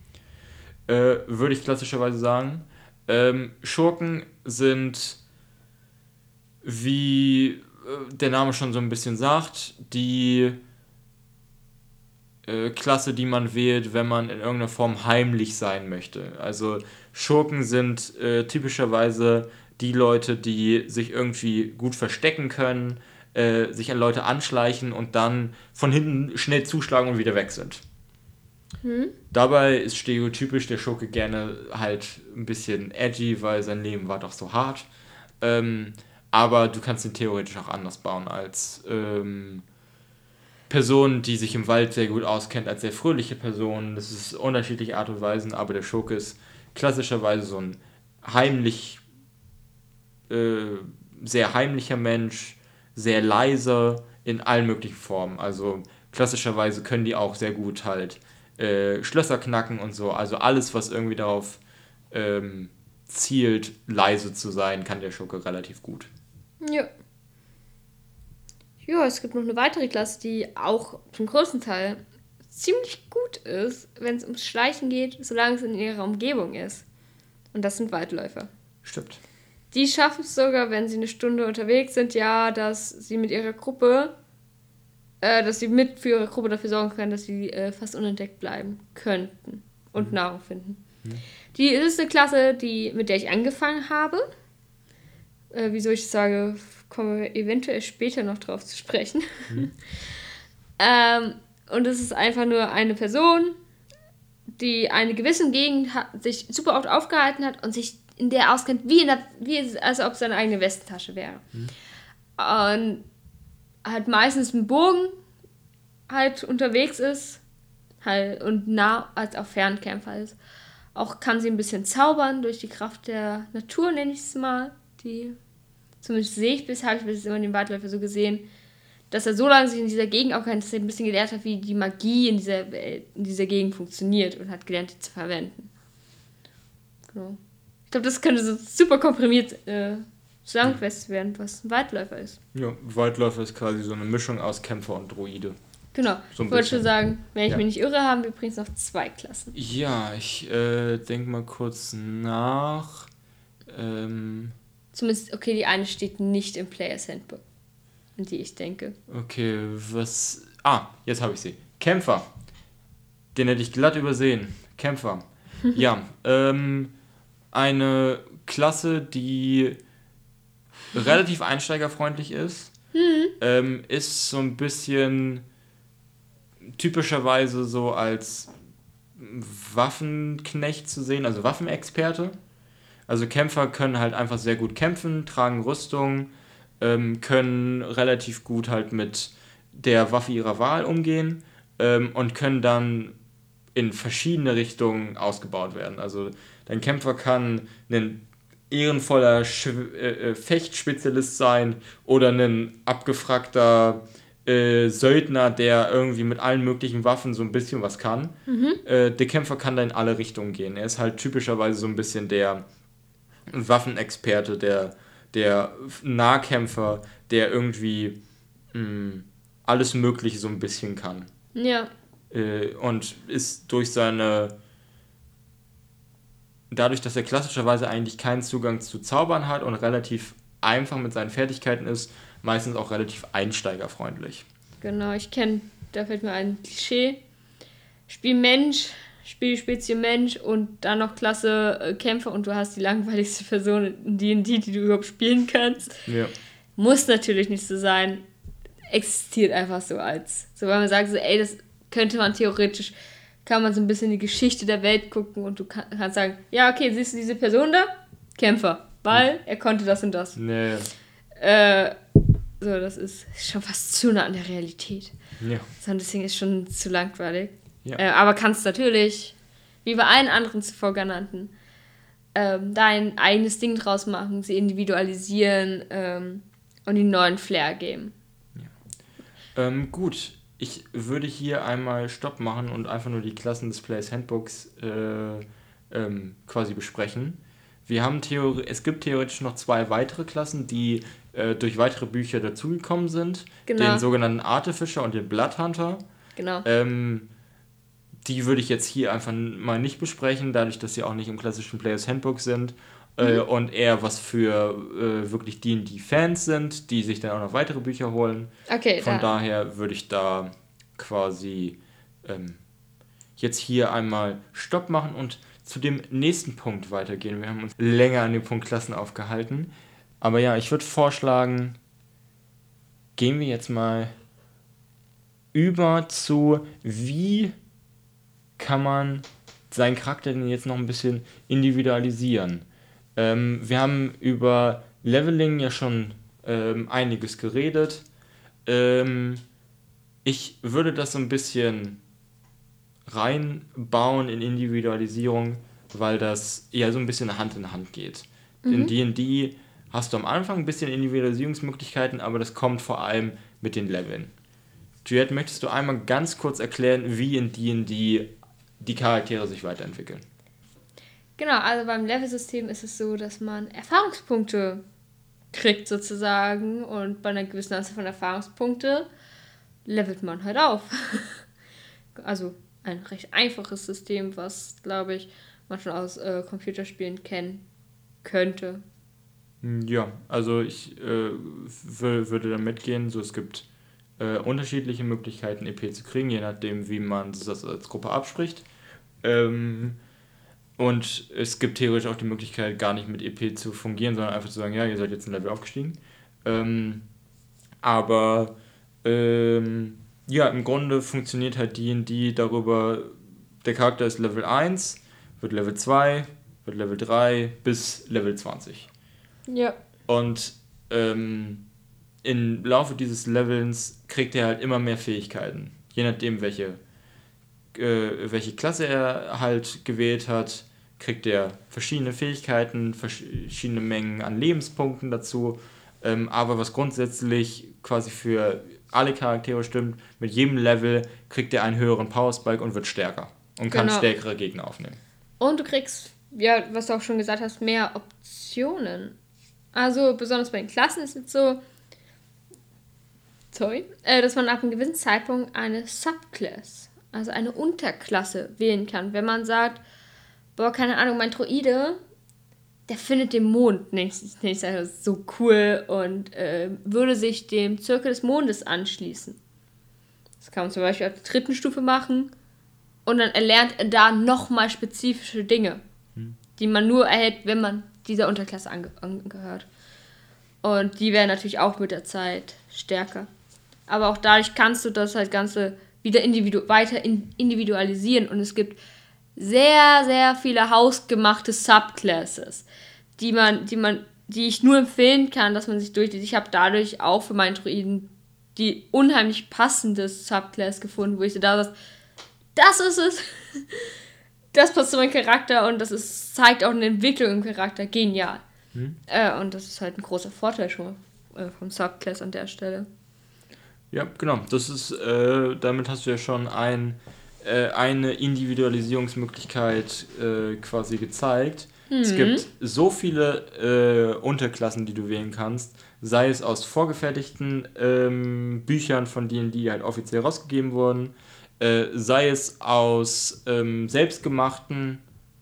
Äh, Würde ich klassischerweise sagen. Ähm, Schurken sind, wie äh, der Name schon so ein bisschen sagt, die Klasse, die man wählt, wenn man in irgendeiner Form heimlich sein möchte. Also Schurken sind äh, typischerweise die Leute, die sich irgendwie gut verstecken können, äh, sich an Leute anschleichen und dann von hinten schnell zuschlagen und wieder weg sind. Dabei ist stereotypisch der Schurke gerne halt ein bisschen edgy, weil sein Leben war doch so hart. Ähm, aber du kannst ihn theoretisch auch anders bauen als ähm, Person, die sich im Wald sehr gut auskennt, als sehr fröhliche Person. Das ist unterschiedliche Art und Weisen, aber der Schurke ist klassischerweise so ein heimlich, äh, sehr heimlicher Mensch, sehr leiser in allen möglichen Formen. Also klassischerweise können die auch sehr gut halt äh, Schlösser knacken und so. Also alles, was irgendwie darauf ähm, zielt, leise zu sein, kann der Schurke relativ gut. Ja. Ja, es gibt noch eine weitere Klasse, die auch zum großen Teil ziemlich gut ist, wenn es ums Schleichen geht, solange es in ihrer Umgebung ist. Und das sind Waldläufer. Stimmt. Die schaffen es sogar, wenn sie eine Stunde unterwegs sind, ja, dass sie mit ihrer Gruppe, äh, dass sie mit für ihre Gruppe dafür sorgen können, dass sie äh, fast unentdeckt bleiben könnten und Nahrung finden. Die ist eine Klasse, die, mit der ich angefangen habe. Äh, wieso ich sage, kommen wir eventuell später noch drauf zu sprechen. ähm, und es ist einfach nur eine Person, die eine gewisse Gegend hat, sich super oft aufgehalten hat und sich in der auskennt, wie, in der, wie als ob es seine eigene Westentasche wäre. Und halt meistens mit Bogen halt unterwegs ist halt und nah als auch Fernkämpfer ist. Auch kann sie ein bisschen zaubern durch die Kraft der Natur, nenne ich es mal. Die, zumindest sehe ich bis, habe ich bis immer in den Waldläufer so gesehen, dass er so lange sich in dieser Gegend auch dass er ein bisschen gelernt hat, wie die Magie in dieser, in dieser Gegend funktioniert und hat gelernt, die zu verwenden. Genau. Ich glaube, das könnte so super komprimiert äh, zusammengefasst werden, was ein Waldläufer ist. Ja, Waldläufer ist quasi so eine Mischung aus Kämpfer und Druide. Genau. So ich wollte schon sagen, wenn ich Ja. mich nicht irre, haben wir übrigens noch zwei Klassen. Ja, ich äh, denke mal kurz nach. Ähm, Zumindest, okay, die eine steht nicht im Players Handbook, an die ich denke. okay, was. Ah, jetzt habe ich sie. Kämpfer. Den hätte ich glatt übersehen. Kämpfer. ja, ähm, eine Klasse, die relativ einsteigerfreundlich ist. Mhm. Ähm, ist so ein bisschen typischerweise so als Waffenknecht zu sehen, also Waffenexperte. Also Kämpfer können halt einfach sehr gut kämpfen, tragen Rüstung, ähm, können relativ gut halt mit der Waffe ihrer Wahl umgehen ähm, und können dann in verschiedene Richtungen ausgebaut werden. Also dein Kämpfer kann ein ehrenvoller Sch äh, äh, Fechtspezialist sein oder ein abgefragter äh, Söldner, der irgendwie mit allen möglichen Waffen so ein bisschen was kann. Mhm. Äh, der Kämpfer kann da in alle Richtungen gehen. Er ist halt typischerweise so ein bisschen der Waffenexperte, der, der Nahkämpfer, der irgendwie mh, hm, alles Mögliche so ein bisschen kann. Ja. Äh, und ist durch seine dadurch, dass er klassischerweise eigentlich keinen Zugang zu Zaubern hat und relativ einfach mit seinen Fertigkeiten ist, meistens auch relativ einsteigerfreundlich. Genau, ich kenne, da fällt mir ein Klischee. Spiel Mensch, Spiel Spezie Mensch und dann noch klasse äh, Kämpfer und du hast die langweiligste Person in D&D, die du überhaupt spielen kannst. Ja. Muss natürlich nicht so sein. Existiert einfach so als. So, weil man sagt so, ey, das könnte man theoretisch, kann man so ein bisschen die Geschichte der Welt gucken und du kann, kannst sagen, ja, okay, siehst du diese Person da? Kämpfer. Weil er konnte das und das. Nee. Äh, so, das ist schon fast zu nah an der Realität. Ja. So, deswegen ist schon zu langweilig. Ja. Äh, aber kannst natürlich, wie bei allen anderen zuvor genannten, ähm, dein eigenes Ding draus machen, sie individualisieren ähm, und den neuen Flair geben. Ja. Ähm, gut, ich würde hier einmal Stopp machen und einfach nur die Klassen des Players Handbooks äh, ähm, quasi besprechen. Wir haben Theor es gibt theoretisch noch zwei weitere Klassen, die äh, durch weitere Bücher dazugekommen sind. Genau. Den sogenannten Artefischer und den Bloodhunter. Genau. Ähm, die würde ich jetzt hier einfach mal nicht besprechen, dadurch, dass sie auch nicht im klassischen Players Handbook sind. Äh, mhm. und eher was für äh, wirklich D&D-Fans sind, die sich dann auch noch weitere Bücher holen. Okay, Von da. daher würde ich da quasi ähm, jetzt hier einmal Stopp machen und zu dem nächsten Punkt weitergehen. Wir haben uns länger an dem Punkt Klassen aufgehalten. Aber ja, ich würde vorschlagen, gehen wir jetzt mal über zu, wie kann man seinen Charakter denn jetzt noch ein bisschen individualisieren. Ähm, wir haben über Leveling ja schon ähm, einiges geredet. Ähm, ich würde das so ein bisschen reinbauen in Individualisierung, weil das eher so ein bisschen Hand in Hand geht. Mhm. In D&D hast du am Anfang ein bisschen Individualisierungsmöglichkeiten, aber das kommt vor allem mit den Leveln. Juliette, möchtest du einmal ganz kurz erklären, wie in D&D die Charaktere sich weiterentwickeln? Genau, also beim Level-System ist es so, dass man Erfahrungspunkte kriegt sozusagen und bei einer gewissen Anzahl von Erfahrungspunkte levelt man halt auf. also ein recht einfaches System, was, glaube ich, man schon aus äh, Computerspielen kennen könnte. Hm, ja, also ich äh, würde da mitgehen. So, es gibt äh, unterschiedliche Möglichkeiten, EP zu kriegen, je nachdem, wie man das als Gruppe abspricht. Ähm, und es gibt theoretisch auch die Möglichkeit, gar nicht mit EP zu fungieren, sondern einfach zu sagen, ja, ihr seid jetzt ein Level aufgestiegen. Ähm, aber ähm, ja, im Grunde funktioniert halt D&D darüber, der Charakter ist Level 1, wird Level 2, wird Level 3 bis Level 20. Ja. Und ähm, im Laufe dieses Levels kriegt er halt immer mehr Fähigkeiten. Je nachdem, welche, äh, welche Klasse er halt gewählt hat, kriegt er verschiedene Fähigkeiten, verschiedene Mengen an Lebenspunkten dazu. Ähm, aber was grundsätzlich quasi für alle Charaktere stimmt, mit jedem Level kriegt er einen höheren Power Spike und wird stärker und kann genau. stärkere Gegner aufnehmen. Und du kriegst, ja, was du auch schon gesagt hast, mehr Optionen. Also besonders bei den Klassen ist es so, sorry, äh, dass man ab einem gewissen Zeitpunkt eine Subclass, also eine Unterklasse wählen kann. Wenn man sagt, boah, keine Ahnung, mein Droide der findet den Mond nicht, nicht so cool und äh, würde sich dem Zirkel des Mondes anschließen. Das kann man zum Beispiel auf der dritten Stufe machen. Und dann erlernt er da nochmal spezifische Dinge, hm. die man nur erhält, wenn man dieser Unterklasse ange angehört. Und die werden natürlich auch mit der Zeit stärker. Aber auch dadurch kannst du das halt Ganze wieder individu weiter in individualisieren. Und es gibt sehr, sehr viele hausgemachte Subclasses, die man, die man, die ich nur empfehlen kann, dass man sich durchliest. Ich habe dadurch auch für meinen Druiden die unheimlich passende Subclass gefunden, wo ich so da saß, das ist es. Das passt zu meinem Charakter und das ist, zeigt auch eine Entwicklung im Charakter. Genial. Hm. Äh, und das ist halt ein großer Vorteil schon äh, vom Subclass an der Stelle. Ja, genau. Das ist, äh, damit hast du ja schon ein, äh, eine Individualisierungsmöglichkeit äh, quasi gezeigt. Mhm. Es gibt so viele äh, Unterklassen, die du wählen kannst, sei es aus vorgefertigten ähm, Büchern von denen, die halt offiziell rausgegeben wurden, äh, sei es aus ähm, selbstgemachten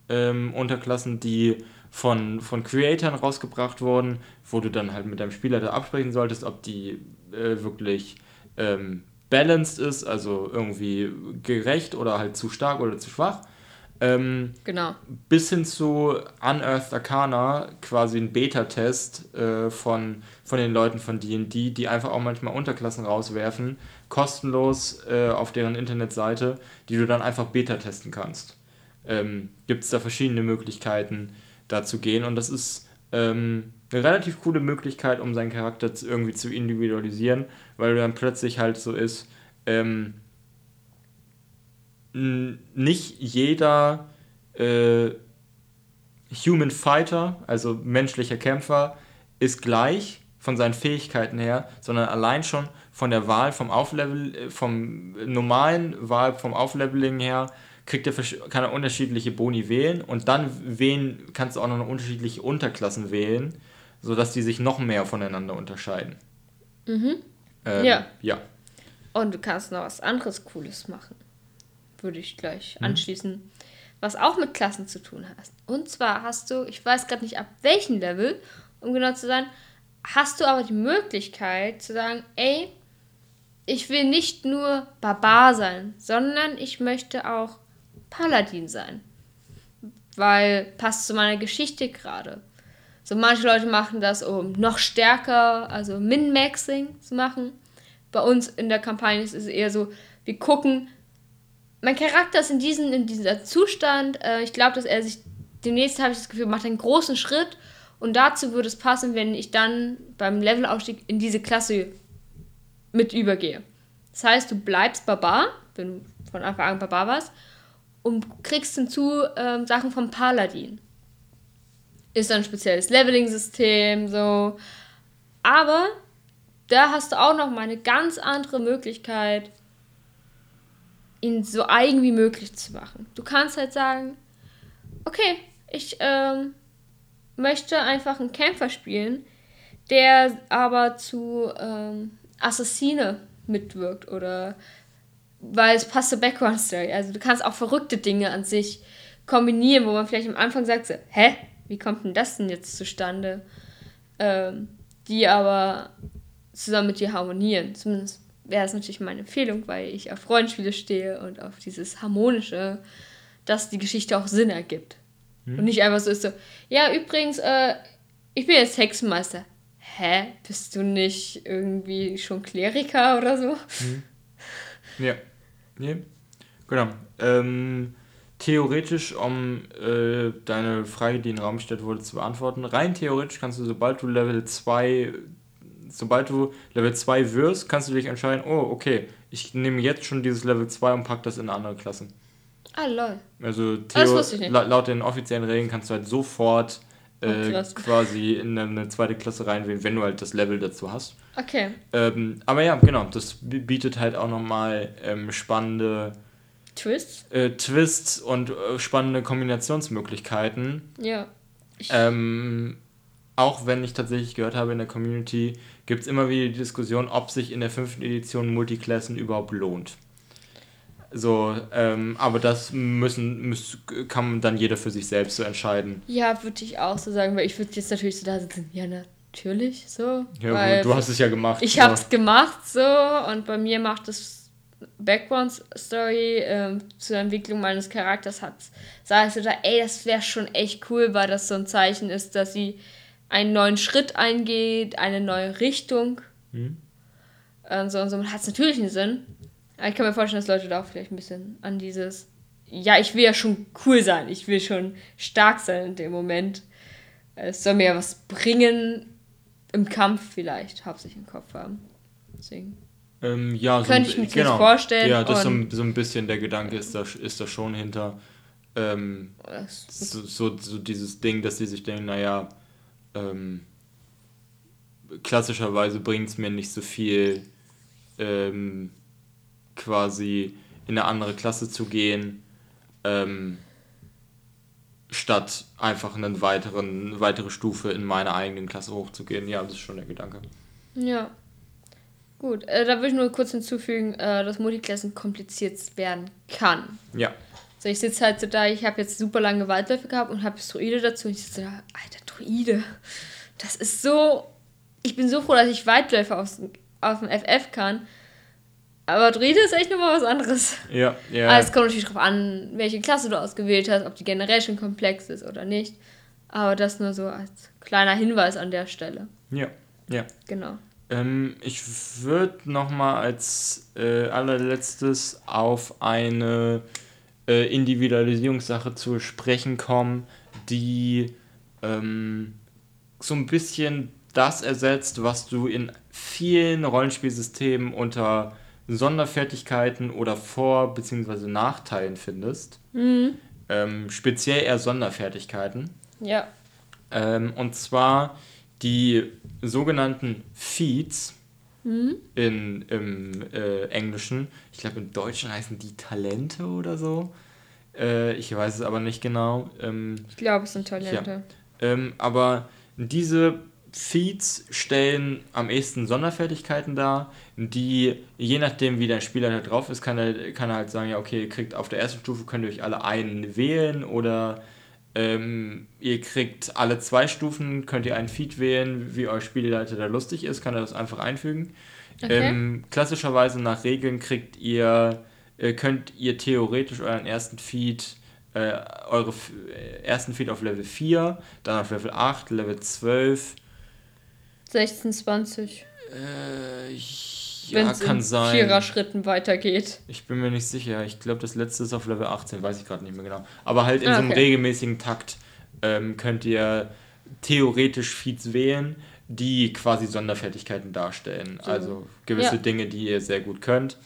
ähm, Unterklassen, die von, von Creatoren rausgebracht wurden, wo du dann halt mit deinem Spieler absprechen solltest, ob die äh, wirklich ähm, balanced ist, also irgendwie gerecht oder halt zu stark oder zu schwach. Ähm, genau. Bis hin zu Unearthed Arcana, quasi ein Beta-Test äh, von, von den Leuten von DD, die einfach auch manchmal Unterklassen rauswerfen, kostenlos äh, auf deren Internetseite, die du dann einfach Beta testen kannst. Ähm, Gibt es da verschiedene Möglichkeiten, da zu gehen und das ist ähm, eine relativ coole Möglichkeit, um seinen Charakter irgendwie zu individualisieren, weil dann plötzlich halt so ist, ähm, nicht jeder äh, Human Fighter, also menschlicher Kämpfer, ist gleich von seinen Fähigkeiten her, sondern allein schon von der Wahl vom Auflevel, äh, vom normalen Wahl vom Aufleveling her, kriegt er, kann er unterschiedliche Boni wählen und dann wählen, kannst du auch noch unterschiedliche Unterklassen wählen, sodass die sich noch mehr voneinander unterscheiden. Mhm. Ähm, ja. Ja. Und du kannst noch was anderes Cooles machen würde ich gleich mhm. anschließen, was auch mit Klassen zu tun hat. Und zwar hast du, ich weiß gerade nicht ab welchem Level, um genau zu sein, hast du aber die Möglichkeit zu sagen, ey, ich will nicht nur Barbar sein, sondern ich möchte auch Paladin sein. Weil passt zu meiner Geschichte gerade. So manche Leute machen das, um noch stärker, also Min-Maxing zu machen. Bei uns in der Kampagne ist es eher so, wir gucken, mein Charakter ist in, diesen, in dieser Zustand. Äh, ich glaube, dass er sich demnächst, habe ich das Gefühl, macht einen großen Schritt. Und dazu würde es passen, wenn ich dann beim Levelaufstieg in diese Klasse mit übergehe. Das heißt, du bleibst Barbar, wenn du von Anfang an Barbar warst, und kriegst hinzu ähm, Sachen vom Paladin. Ist ein spezielles Leveling-System, so. Aber da hast du auch noch mal eine ganz andere Möglichkeit, ihn so eigen wie möglich zu machen. Du kannst halt sagen, okay, ich ähm, möchte einfach einen Kämpfer spielen, der aber zu ähm, Assassine mitwirkt oder weil es passt zur Background Story. Also du kannst auch verrückte Dinge an sich kombinieren, wo man vielleicht am Anfang sagt, hä, wie kommt denn das denn jetzt zustande? Ähm, die aber zusammen mit dir harmonieren. Zumindest wäre es natürlich meine Empfehlung, weil ich auf Rollenspiele stehe und auf dieses Harmonische, dass die Geschichte auch Sinn ergibt. Hm. Und nicht einfach so ist so, ja, übrigens, äh, ich bin jetzt Hexenmeister. Hä? Bist du nicht irgendwie schon Kleriker oder so? Hm. Ja. Nee. Genau. Ähm, theoretisch, um äh, deine Frage, die in den Raum gestellt wurde, zu beantworten, rein theoretisch kannst du, sobald du Level 2 sobald du Level 2 wirst, kannst du dich entscheiden, oh, okay, ich nehme jetzt schon dieses Level 2 und pack das in eine andere Klasse. Ah, lol. Also Theo, la laut den offiziellen Regeln kannst du halt sofort äh, oh, quasi in eine zweite Klasse reinwählen, wenn du halt das Level dazu hast. Okay. Ähm, aber ja, genau, das bietet halt auch nochmal ähm, spannende Twists? Äh, Twists und äh, spannende Kombinationsmöglichkeiten. Ja. Ähm, auch wenn ich tatsächlich gehört habe in der Community, gibt es immer wieder die Diskussion, ob sich in der fünften Edition Multiklassen überhaupt lohnt. So, ähm, aber das müssen, müssen, kann dann jeder für sich selbst so entscheiden. Ja, würde ich auch so sagen, weil ich würde jetzt natürlich so da sitzen, ja, natürlich, so. Ja, weil du hast es ja gemacht. Ich so. habe es gemacht, so, und bei mir macht es Background-Story äh, zur Entwicklung meines Charakters hat, sagst du da, ey, das wäre schon echt cool, weil das so ein Zeichen ist, dass sie einen neuen Schritt eingeht, eine neue Richtung. Mhm. Und so und so hat es natürlich einen Sinn. Aber ich kann mir vorstellen, dass Leute da auch vielleicht ein bisschen an dieses, ja, ich will ja schon cool sein, ich will schon stark sein in dem Moment. Es soll mir ja was bringen im Kampf vielleicht, hauptsächlich im Kopf haben. Deswegen. Ähm, ja, Könnte so, ich mir genau. vorstellen. Ja, das so ein, so ein bisschen der Gedanke ist da, ist da schon hinter. Ähm, so, so, so, dieses Ding, dass sie sich denken, naja, ähm, klassischerweise bringt es mir nicht so viel, ähm, quasi in eine andere Klasse zu gehen, ähm, statt einfach eine weiteren, weitere Stufe in meiner eigenen Klasse hochzugehen. Ja, das ist schon der Gedanke. Ja. Gut, äh, da würde ich nur kurz hinzufügen, äh, dass Multiklassen kompliziert werden kann. Ja. So, ich sitze halt so da, ich habe jetzt super lange Waldläufe gehabt und habe Druide dazu und ich sitze da, alter Druide, das ist so, ich bin so froh, dass ich Waldläufe aus, auf dem FF kann, aber Druide ist echt nochmal was anderes. Ja, ja. Aber es kommt natürlich darauf an, welche Klasse du ausgewählt hast, ob die generell schon komplex ist oder nicht. Aber das nur so als kleiner Hinweis an der Stelle. Ja, ja. Genau. Ähm, ich würde nochmal als äh, allerletztes auf eine äh, Individualisierungssache zu sprechen kommen, die ähm, so ein bisschen das ersetzt, was du in vielen Rollenspielsystemen unter Sonderfertigkeiten oder Vor- bzw. Nachteilen findest. Mhm. Ähm, speziell eher Sonderfertigkeiten. Ja. Ähm, und zwar die sogenannten Feeds mhm. in, im äh, Englischen. Ich glaube, im Deutschen heißen die Talente oder so. Äh, ich weiß es aber nicht genau. Ähm, ich glaube, es sind Talente. Ja. Ähm, aber diese Feeds stellen am ehesten Sonderfertigkeiten dar, die, je nachdem wie dein Spieler da drauf ist, kann er, kann er halt sagen, ja, okay, ihr kriegt auf der ersten Stufe, könnt ihr euch alle einen wählen oder ähm, ihr kriegt alle zwei Stufen, könnt ihr einen Feed wählen, wie euer Spielleiter da lustig ist, kann er das einfach einfügen. Okay. Ähm, klassischerweise nach Regeln kriegt ihr, äh, könnt ihr theoretisch euren ersten Feed, äh, eure äh, ersten Feed auf Level 4, dann auf Level 8, Level 12. 16, 20. Äh, ja, Wenn's kann in sein. Vierer Schritten weitergeht. Ich bin mir nicht sicher. Ich glaube, das letzte ist auf Level 18, weiß ich gerade nicht mehr genau. Aber halt in ah, so einem regelmäßigen Takt ähm, könnt ihr theoretisch Feeds wählen, die quasi Sonderfertigkeiten darstellen. So. Also gewisse ja. Dinge, die ihr sehr gut könnt.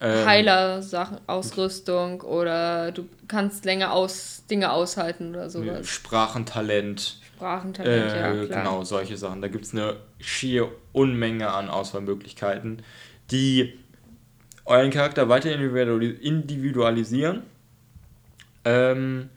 Ähm, Heiler, Sachen, Ausrüstung oder du kannst länger aus Dinge aushalten oder sowas. Sprachentalent. Sprachentalent, äh, ja, klar. Genau, solche Sachen. Da gibt es eine schier Unmenge an Auswahlmöglichkeiten, die euren Charakter weiter individualisieren, ähm,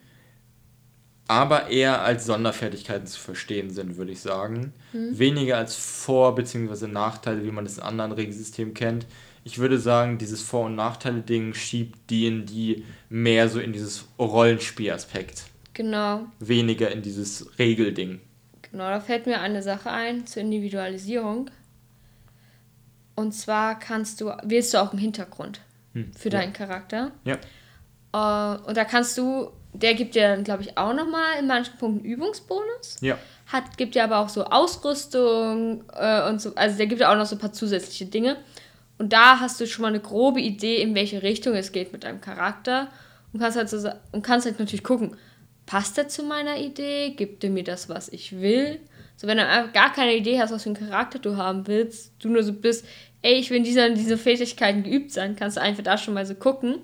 aber eher als Sonderfertigkeiten zu verstehen sind, würde ich sagen. Mhm. Weniger als Vor- bzw. Nachteile, wie man das in anderen Regelsystemen kennt. Ich würde sagen, dieses Vor- und Nachteile-Ding schiebt D&D mehr so in dieses Rollenspielaspekt. Genau. Weniger in dieses Regelding. Genau, da fällt mir eine Sache ein zur Individualisierung. Und zwar kannst du, wählst du auch einen Hintergrund hm, für ja. deinen Charakter. Ja. Uh, und da kannst du, der gibt dir dann, glaube ich, auch nochmal in manchen Punkten Übungsbonus. Ja. Hat, gibt dir aber auch so Ausrüstung äh, und so, also der gibt dir auch noch so ein paar zusätzliche Dinge. Und da hast du schon mal eine grobe Idee, in welche Richtung es geht mit deinem Charakter. Und kannst halt, so, und kannst halt natürlich gucken, passt er zu meiner Idee? Gibt er mir das, was ich will? So, wenn du einfach gar keine Idee hast, was für einen Charakter du haben willst, du nur so bist, ey, ich will in dieser, diese Fähigkeiten geübt sein, kannst du einfach da schon mal so gucken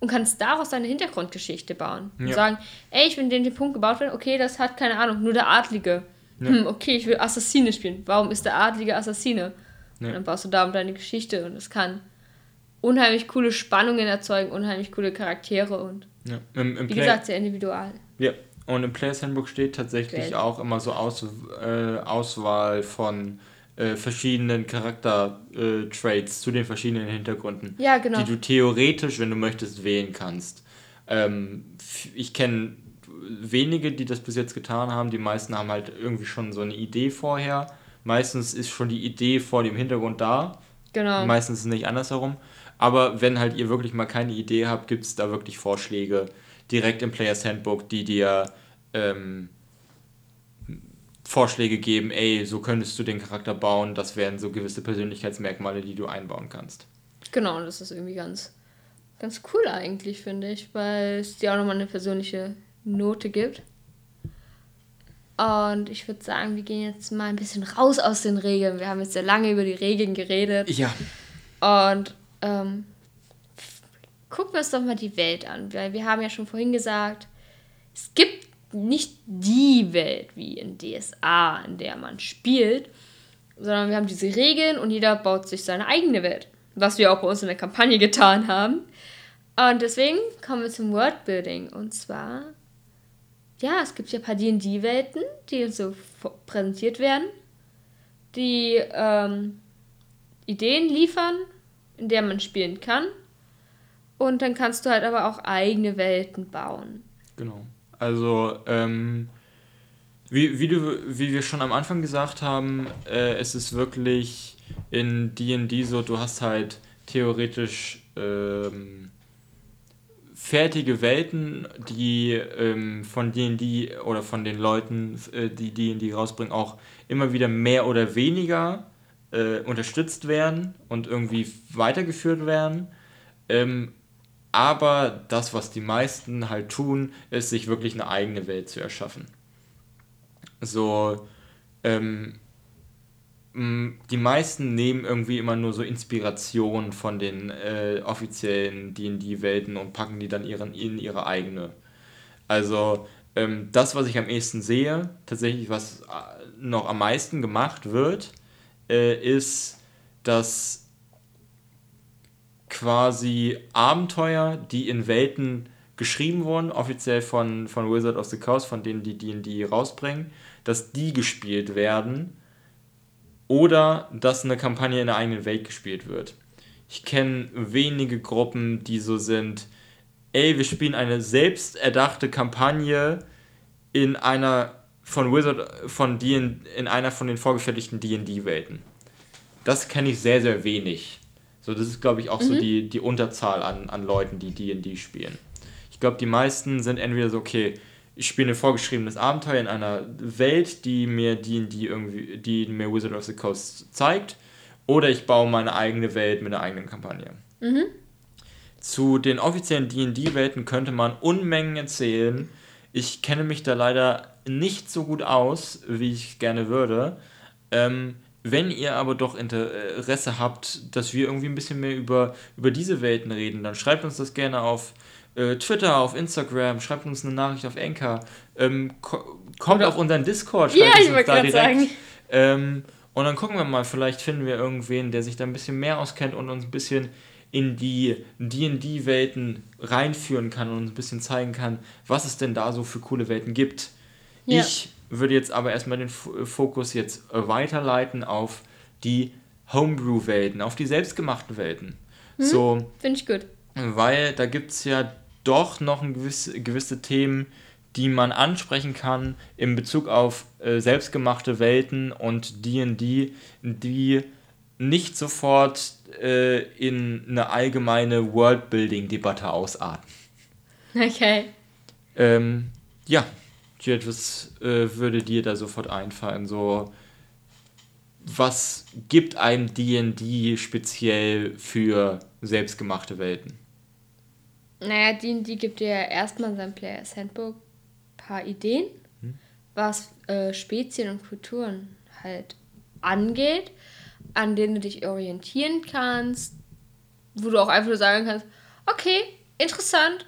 und kannst daraus deine Hintergrundgeschichte bauen. Ja. Und sagen, ey, ich will den, den Punkt gebaut werden, okay, das hat keine Ahnung, nur der Adlige. Ja. Hm, okay, ich will Assassine spielen. Warum ist der Adlige Assassine? Ja. Und dann baust du da um deine Geschichte und es kann unheimlich coole Spannungen erzeugen, unheimlich coole Charaktere und ja. Im, im wie Play gesagt, sehr individual. Ja, und im Players Handbook steht tatsächlich Welt. auch immer so Aus, äh, Auswahl von äh, verschiedenen Charakter-Traits äh, zu den verschiedenen Hintergründen. Ja, genau. Die du theoretisch, wenn du möchtest, wählen kannst. Ähm, ich kenne wenige, die das bis jetzt getan haben. Die meisten haben halt irgendwie schon so eine Idee vorher. Meistens ist schon die Idee vor dem Hintergrund da Genau. Meistens ist es nicht andersherum. Aber wenn halt ihr wirklich mal keine Idee habt, gibt es da wirklich Vorschläge direkt im Players Handbook, die dir ähm, Vorschläge geben, ey, so könntest du den Charakter bauen, das wären so gewisse Persönlichkeitsmerkmale, die du einbauen kannst. Genau, das ist irgendwie ganz, ganz cool eigentlich, finde ich, weil es dir auch nochmal eine persönliche Note gibt. Und ich würde sagen, wir gehen jetzt mal ein bisschen raus aus den Regeln. Wir haben jetzt sehr lange über die Regeln geredet. Ja. Und ähm, gucken wir uns doch mal die Welt an. Weil wir haben ja schon vorhin gesagt, es gibt nicht die Welt wie in DSA, in der man spielt, sondern wir haben diese Regeln und jeder baut sich seine eigene Welt. Was wir auch bei uns in der Kampagne getan haben. Und deswegen kommen wir zum Worldbuilding. Und zwar ja, es gibt ja ein paar D&D-Welten, die uns so präsentiert werden, die ähm, Ideen liefern, in der man spielen kann. Und dann kannst du halt aber auch eigene Welten bauen. Genau. Also, ähm, wie, wie, du, wie wir schon am Anfang gesagt haben, äh, es ist wirklich in DD so, du hast halt theoretisch ähm, fertige Welten, die ähm, von D&D oder von den Leuten, äh, die D&D rausbringen, auch immer wieder mehr oder weniger äh, unterstützt werden und irgendwie weitergeführt werden. Ähm, aber das, was die meisten halt tun, ist, sich wirklich eine eigene Welt zu erschaffen. So, ähm, die meisten nehmen irgendwie immer nur so Inspiration von den äh, offiziellen D&D-Welten und packen die dann ihren, in ihre eigene. Also ähm, das, was ich am ehesten sehe, tatsächlich was äh, noch am meisten gemacht wird, äh, ist, dass quasi Abenteuer, die in Welten geschrieben wurden, offiziell von, von Wizard of the Coast, von denen die D&D rausbringen, dass die gespielt werden oder dass eine Kampagne in der eigenen Welt gespielt wird. Ich kenne wenige Gruppen, die so sind, ey, wir spielen eine selbst erdachte Kampagne in einer von Wizard von D in einer von den vorgefertigten D&D Welten. Das kenne ich sehr sehr wenig. So das ist glaube ich auch mhm. so die die Unterzahl an, an Leuten, die D&D spielen. Ich glaube, die meisten sind entweder so okay, ich spiele ein vorgeschriebenes Abenteuer in einer Welt, die mir die irgendwie, die mir Wizard of the Coast zeigt, oder ich baue meine eigene Welt mit einer eigenen Kampagne. Mhm. Zu den offiziellen D&D-Welten könnte man Unmengen erzählen. Ich kenne mich da leider nicht so gut aus, wie ich gerne würde. Ähm, wenn ihr aber doch Interesse habt, dass wir irgendwie ein bisschen mehr über, über diese Welten reden, dann schreibt uns das gerne auf äh, Twitter, auf Instagram, schreibt uns eine Nachricht auf Anchor, ähm, ko kommt Oder auf unseren Discord, schreibt ja, ich uns da direkt. Sagen. Ähm, und dann gucken wir mal, vielleicht finden wir irgendwen, der sich da ein bisschen mehr auskennt und uns ein bisschen in die D&D-Welten reinführen kann und uns ein bisschen zeigen kann, was es denn da so für coole Welten gibt. Ja. Ich würde jetzt aber erstmal den Fokus jetzt weiterleiten auf die Homebrew-Welten, auf die selbstgemachten Welten. Hm, so, Finde ich gut. Weil da gibt es ja doch noch ein gewisse, gewisse Themen, die man ansprechen kann in Bezug auf äh, selbstgemachte Welten und D&D, die nicht sofort äh, in eine allgemeine Worldbuilding-Debatte ausarten. Okay. Ähm, ja, Jet, was äh, würde dir da sofort einfallen? So, was gibt einem D&D speziell für selbstgemachte Welten? Naja, die gibt dir ja erstmal in seinem Players Handbook ein paar Ideen, hm. was äh, Spezien und Kulturen halt angeht, an denen du dich orientieren kannst, wo du auch einfach nur sagen kannst, okay, interessant,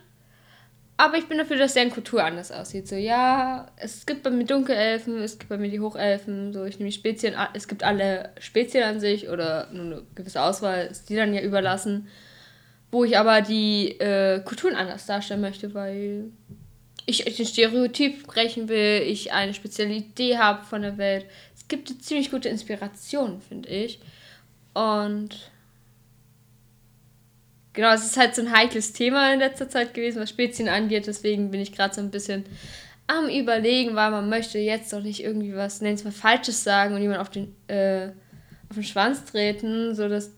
aber ich bin dafür, dass deren Kultur anders aussieht. So, ja, es gibt bei mir Dunkelelfen, es gibt bei mir die Hochelfen, so, ich nehme Spezien, es gibt alle Spezien an sich oder nur eine gewisse Auswahl, ist die dann ja überlassen wo ich aber die äh, Kulturen anders darstellen möchte, weil ich den Stereotyp brechen will, ich eine spezielle Idee habe von der Welt. Es gibt ziemlich gute Inspiration, finde ich. Und genau, es ist halt so ein heikles Thema in letzter Zeit gewesen, was Spezien angeht. Deswegen bin ich gerade so ein bisschen am Überlegen, weil man möchte jetzt doch nicht irgendwie was, nenn es mal Falsches sagen und jemand auf den, äh, auf den Schwanz treten, sodass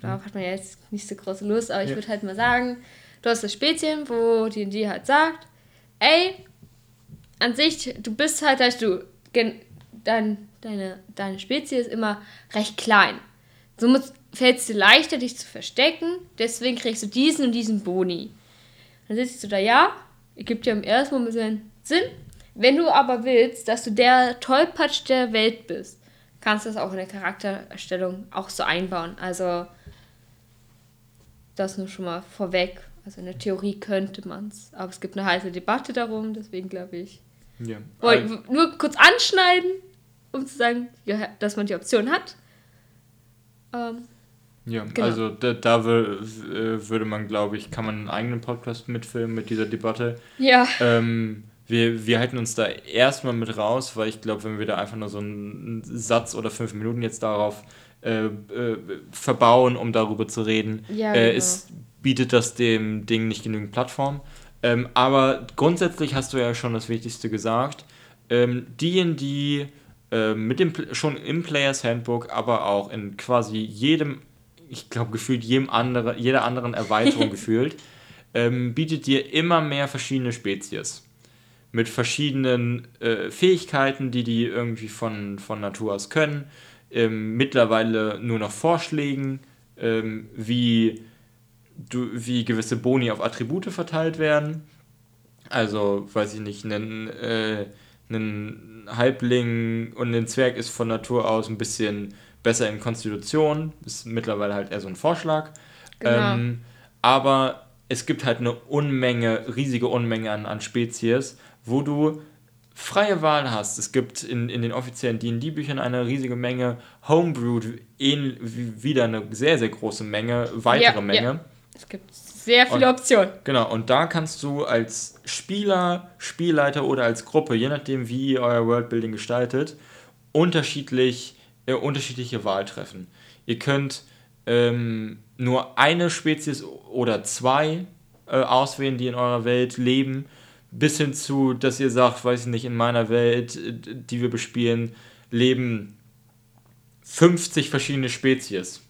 darauf hat man ja jetzt nicht so große Lust, aber ich ja. würde halt mal sagen, du hast das Spezien, wo die D&D halt sagt, ey, an sich, du bist halt, dass du, dein, deine, deine Spezies ist immer recht klein. Somit fällt es dir leichter, dich zu verstecken, deswegen kriegst du diesen und diesen Boni. Dann sitzt du da, ja, ergibt ja im ersten Moment Sinn. Wenn du aber willst, dass du der Tollpatsch der Welt bist, kannst du das auch in der Charaktererstellung auch so einbauen. Also das nur schon mal vorweg. Also in der Theorie könnte man es, aber es gibt eine heiße Debatte darum, deswegen glaube ich. Ja. Wollte also, nur kurz anschneiden, um zu sagen, dass man die Option hat. Ähm, ja, genau. also da, da äh, würde man, glaube ich, kann man einen eigenen Podcast mitfilmen mit dieser Debatte. Ja. Ähm, wir, wir halten uns da erstmal mit raus, weil ich glaube, wenn wir da einfach nur so einen Satz oder fünf Minuten jetzt darauf äh, äh, verbauen, um darüber zu reden, ja, äh, genau. ist, bietet das dem Ding nicht genügend Plattform. Ähm, aber grundsätzlich hast du ja schon das Wichtigste gesagt. Ähm, D&D äh, mit dem schon im Players Handbook, aber auch in quasi jedem, ich glaube gefühlt jedem andere, jeder anderen Erweiterung gefühlt, ähm, bietet dir immer mehr verschiedene Spezies mit verschiedenen äh, Fähigkeiten, die die irgendwie von, von Natur aus können. Ähm, mittlerweile nur noch Vorschlägen, ähm, wie, du, wie gewisse Boni auf Attribute verteilt werden. Also, weiß ich nicht, einen, äh, einen Halbling und ein Zwerg ist von Natur aus ein bisschen besser in Konstitution. Ist mittlerweile halt eher so ein Vorschlag. Genau. Ähm, aber es gibt halt eine Unmenge, riesige Unmenge an, an Spezies wo du freie Wahl hast. Es gibt in, in den offiziellen D&D-Büchern eine riesige Menge, Homebrewed wieder eine sehr, sehr große Menge, weitere ja, Menge. Ja. Es gibt sehr viele und, Optionen. Genau, und da kannst du als Spieler, Spielleiter oder als Gruppe, je nachdem wie ihr euer Worldbuilding gestaltet, unterschiedlich, äh, unterschiedliche Wahl treffen. Ihr könnt ähm, nur eine Spezies oder zwei äh, auswählen, die in eurer Welt leben bis hin zu, dass ihr sagt, weiß ich nicht, in meiner Welt, die wir bespielen, leben 50 verschiedene Spezies.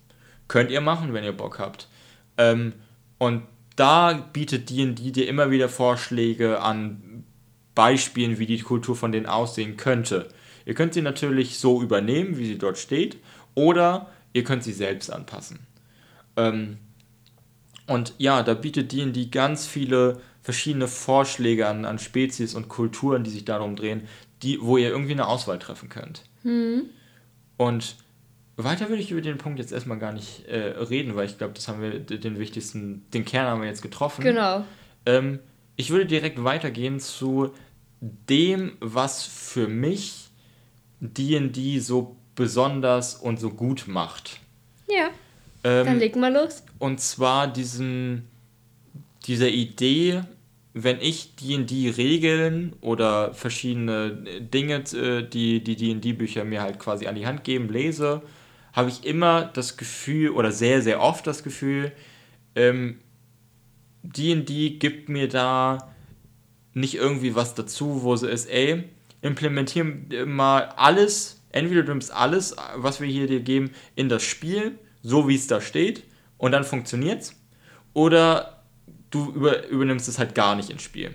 Könnt ihr machen, wenn ihr Bock habt. Ähm, und da bietet D&D dir immer wieder Vorschläge an Beispielen, wie die Kultur von denen aussehen könnte. Ihr könnt sie natürlich so übernehmen, wie sie dort steht, oder ihr könnt sie selbst anpassen. Ähm, und ja, da bietet D&D ganz viele verschiedene Vorschläge an, an Spezies und Kulturen, die sich darum drehen, die, wo ihr irgendwie eine Auswahl treffen könnt. Hm. Und weiter würde ich über den Punkt jetzt erstmal gar nicht äh, reden, weil ich glaube, das haben wir den wichtigsten, den Kern haben wir jetzt getroffen. Genau. Ähm, ich würde direkt weitergehen zu dem, was für mich D&D so besonders und so gut macht. Ja. Ähm, dann leg mal los. Und zwar diesen dieser Idee, wenn ich D&D-Regeln oder verschiedene Dinge, äh, die die D&D-Bücher mir halt quasi an die Hand geben, lese, habe ich immer das Gefühl oder sehr, sehr oft das Gefühl, ähm, D&D gibt mir da nicht irgendwie was dazu, wo es ist, ey, implementieren mal alles, entweder du nimmst alles, was wir hier dir geben, in das Spiel, so wie es da steht, und dann funktioniert's, oder du über, übernimmst es halt gar nicht ins Spiel.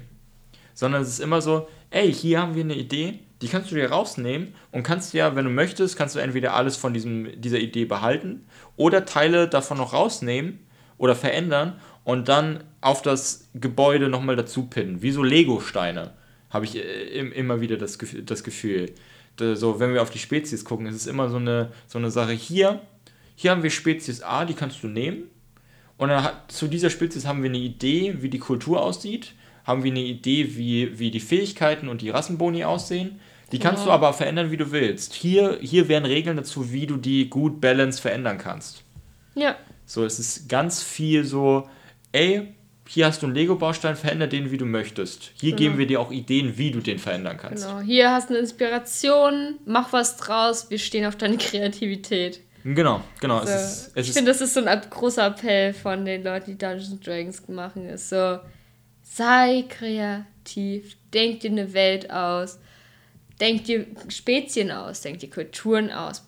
Sondern es ist immer so, ey, hier haben wir eine Idee, die kannst du dir rausnehmen und kannst ja, wenn du möchtest, kannst du entweder alles von diesem, dieser Idee behalten oder Teile davon noch rausnehmen oder verändern und dann auf das Gebäude nochmal dazu pinnen. Wie so Lego-Steine, habe ich äh, immer wieder das, das Gefühl. So, wenn wir auf die Spezies gucken, ist es immer so eine, so eine Sache. Hier, hier haben wir Spezies A, die kannst du nehmen und dann hat, zu dieser Spezies haben wir eine Idee, wie die Kultur aussieht, haben wir eine Idee, wie, wie die Fähigkeiten und die Rassenboni aussehen. Die kannst ja. du aber verändern, wie du willst. Hier, hier wären Regeln dazu, wie du die gut balance verändern kannst. Ja. So, es ist ganz viel so, ey, hier hast du einen Lego-Baustein, veränder den, wie du möchtest. Hier genau. geben wir dir auch Ideen, wie du den verändern kannst. Genau, hier hast du eine Inspiration, mach was draus, wir stehen auf deine Kreativität. Genau, genau. So. Es ist, es ich finde, das ist so ein großer Appell von den Leuten, die Dungeons Dragons machen. Ist so, sei kreativ, denk dir eine Welt aus, denk dir Spezien aus, denk dir Kulturen aus.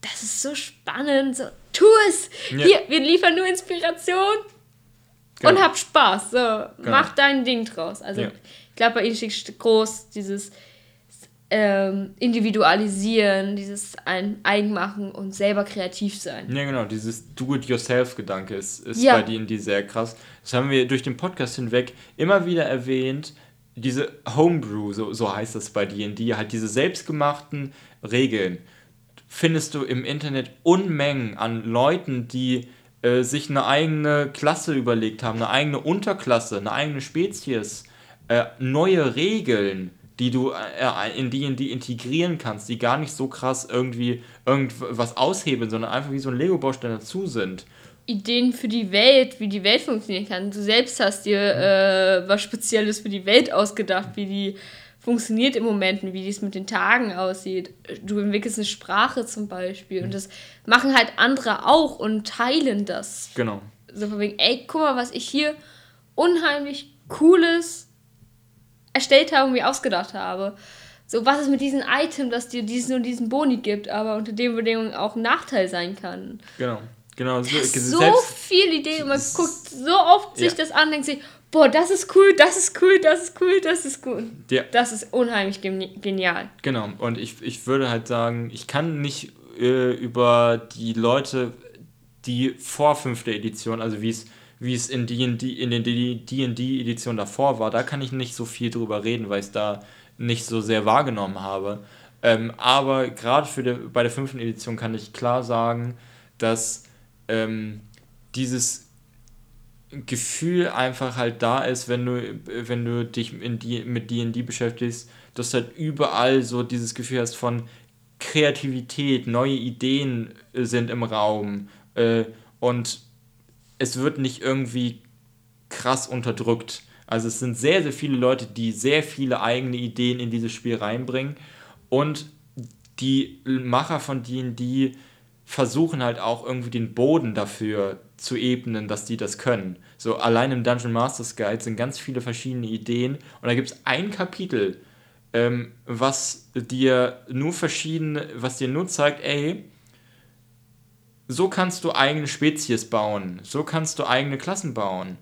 Das ist so spannend. So, tu es! Ja. Hier, wir liefern nur Inspiration genau. und hab Spaß. So, genau. mach dein Ding draus. Also, ja. ich glaube, bei ihnen steht groß dieses ähm, Individualisieren, dieses ein Eigenmachen und selber kreativ sein. Ja, genau, dieses Do-it-yourself-Gedanke ist, ist ja. bei denen die sehr krass. Das haben wir durch den Podcast hinweg immer wieder erwähnt. Diese Homebrew, so, so heißt das bei D&D, halt diese selbstgemachten Regeln findest du im Internet Unmengen an Leuten, die äh, sich eine eigene Klasse überlegt haben, eine eigene Unterklasse, eine eigene Spezies, äh, neue Regeln, die du äh, in die in die integrieren kannst, die gar nicht so krass irgendwie irgendwas aushebeln, sondern einfach wie so ein Lego-Baustein dazu sind. Ideen für die Welt, wie die Welt funktionieren kann. Du selbst hast dir äh, was Spezielles für die Welt ausgedacht, wie die funktioniert im Moment, wie es mit den Tagen aussieht. Du entwickelst eine Sprache zum Beispiel und das machen halt andere auch und teilen das. Genau. So von wegen, ey, guck mal, was ich hier unheimlich cooles erstellt habe und mir ausgedacht habe. So, was ist mit diesem Item, das dir diesen und diesen Boni gibt, aber unter den Bedingungen auch ein Nachteil sein kann. Genau. Genau, so, so viele Ideen und man guckt so oft sich ja. das an, denkt sich, boah, das ist cool, das ist cool, das ist cool, das ist cool. Ja. Das ist unheimlich genial. Genau, und ich, ich würde halt sagen, ich kann nicht äh, über die Leute, die vor fünfter Edition, also wie es wie es in, D&D, in den D&D-Editionen davor war, da kann ich nicht so viel drüber reden, weil ich es da nicht so sehr wahrgenommen habe. Ähm, aber gerade für die, bei der fünften Edition kann ich klar sagen, dass ähm, dieses Gefühl einfach halt da ist, wenn du, wenn du dich in die, mit D&D beschäftigst, dass halt überall so dieses Gefühl hast von Kreativität, neue Ideen äh, sind im Raum äh, und es wird nicht irgendwie krass unterdrückt. Also es sind sehr, sehr viele Leute, die sehr viele eigene Ideen in dieses Spiel reinbringen und die Macher von D&D versuchen halt auch irgendwie den Boden dafür zu ebnen, dass die das können. So allein im Dungeon Masters Guide sind ganz viele verschiedene Ideen und da gibt es ein Kapitel, ähm, was dir nur verschiedene, was dir nur zeigt, ey, so kannst du eigene Spezies bauen, so kannst du eigene Klassen bauen,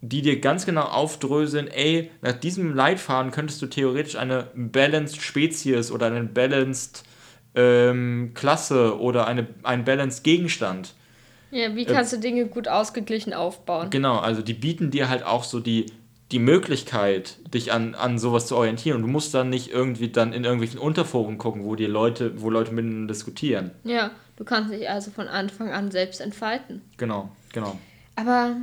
die dir ganz genau aufdröseln, ey, nach diesem Leitfaden könntest du theoretisch eine Balanced Spezies oder eine Balanced ähm, Klasse oder eine, ein Balanced Gegenstand ja, wie kannst äh, du Dinge gut ausgeglichen aufbauen? Genau, also die bieten dir halt auch so die, die Möglichkeit, dich an, an sowas zu orientieren. Und du musst dann nicht irgendwie dann in irgendwelchen Unterforen gucken, wo die Leute, wo Leute miteinander diskutieren. Ja, du kannst dich also von Anfang an selbst entfalten. Genau, genau. Aber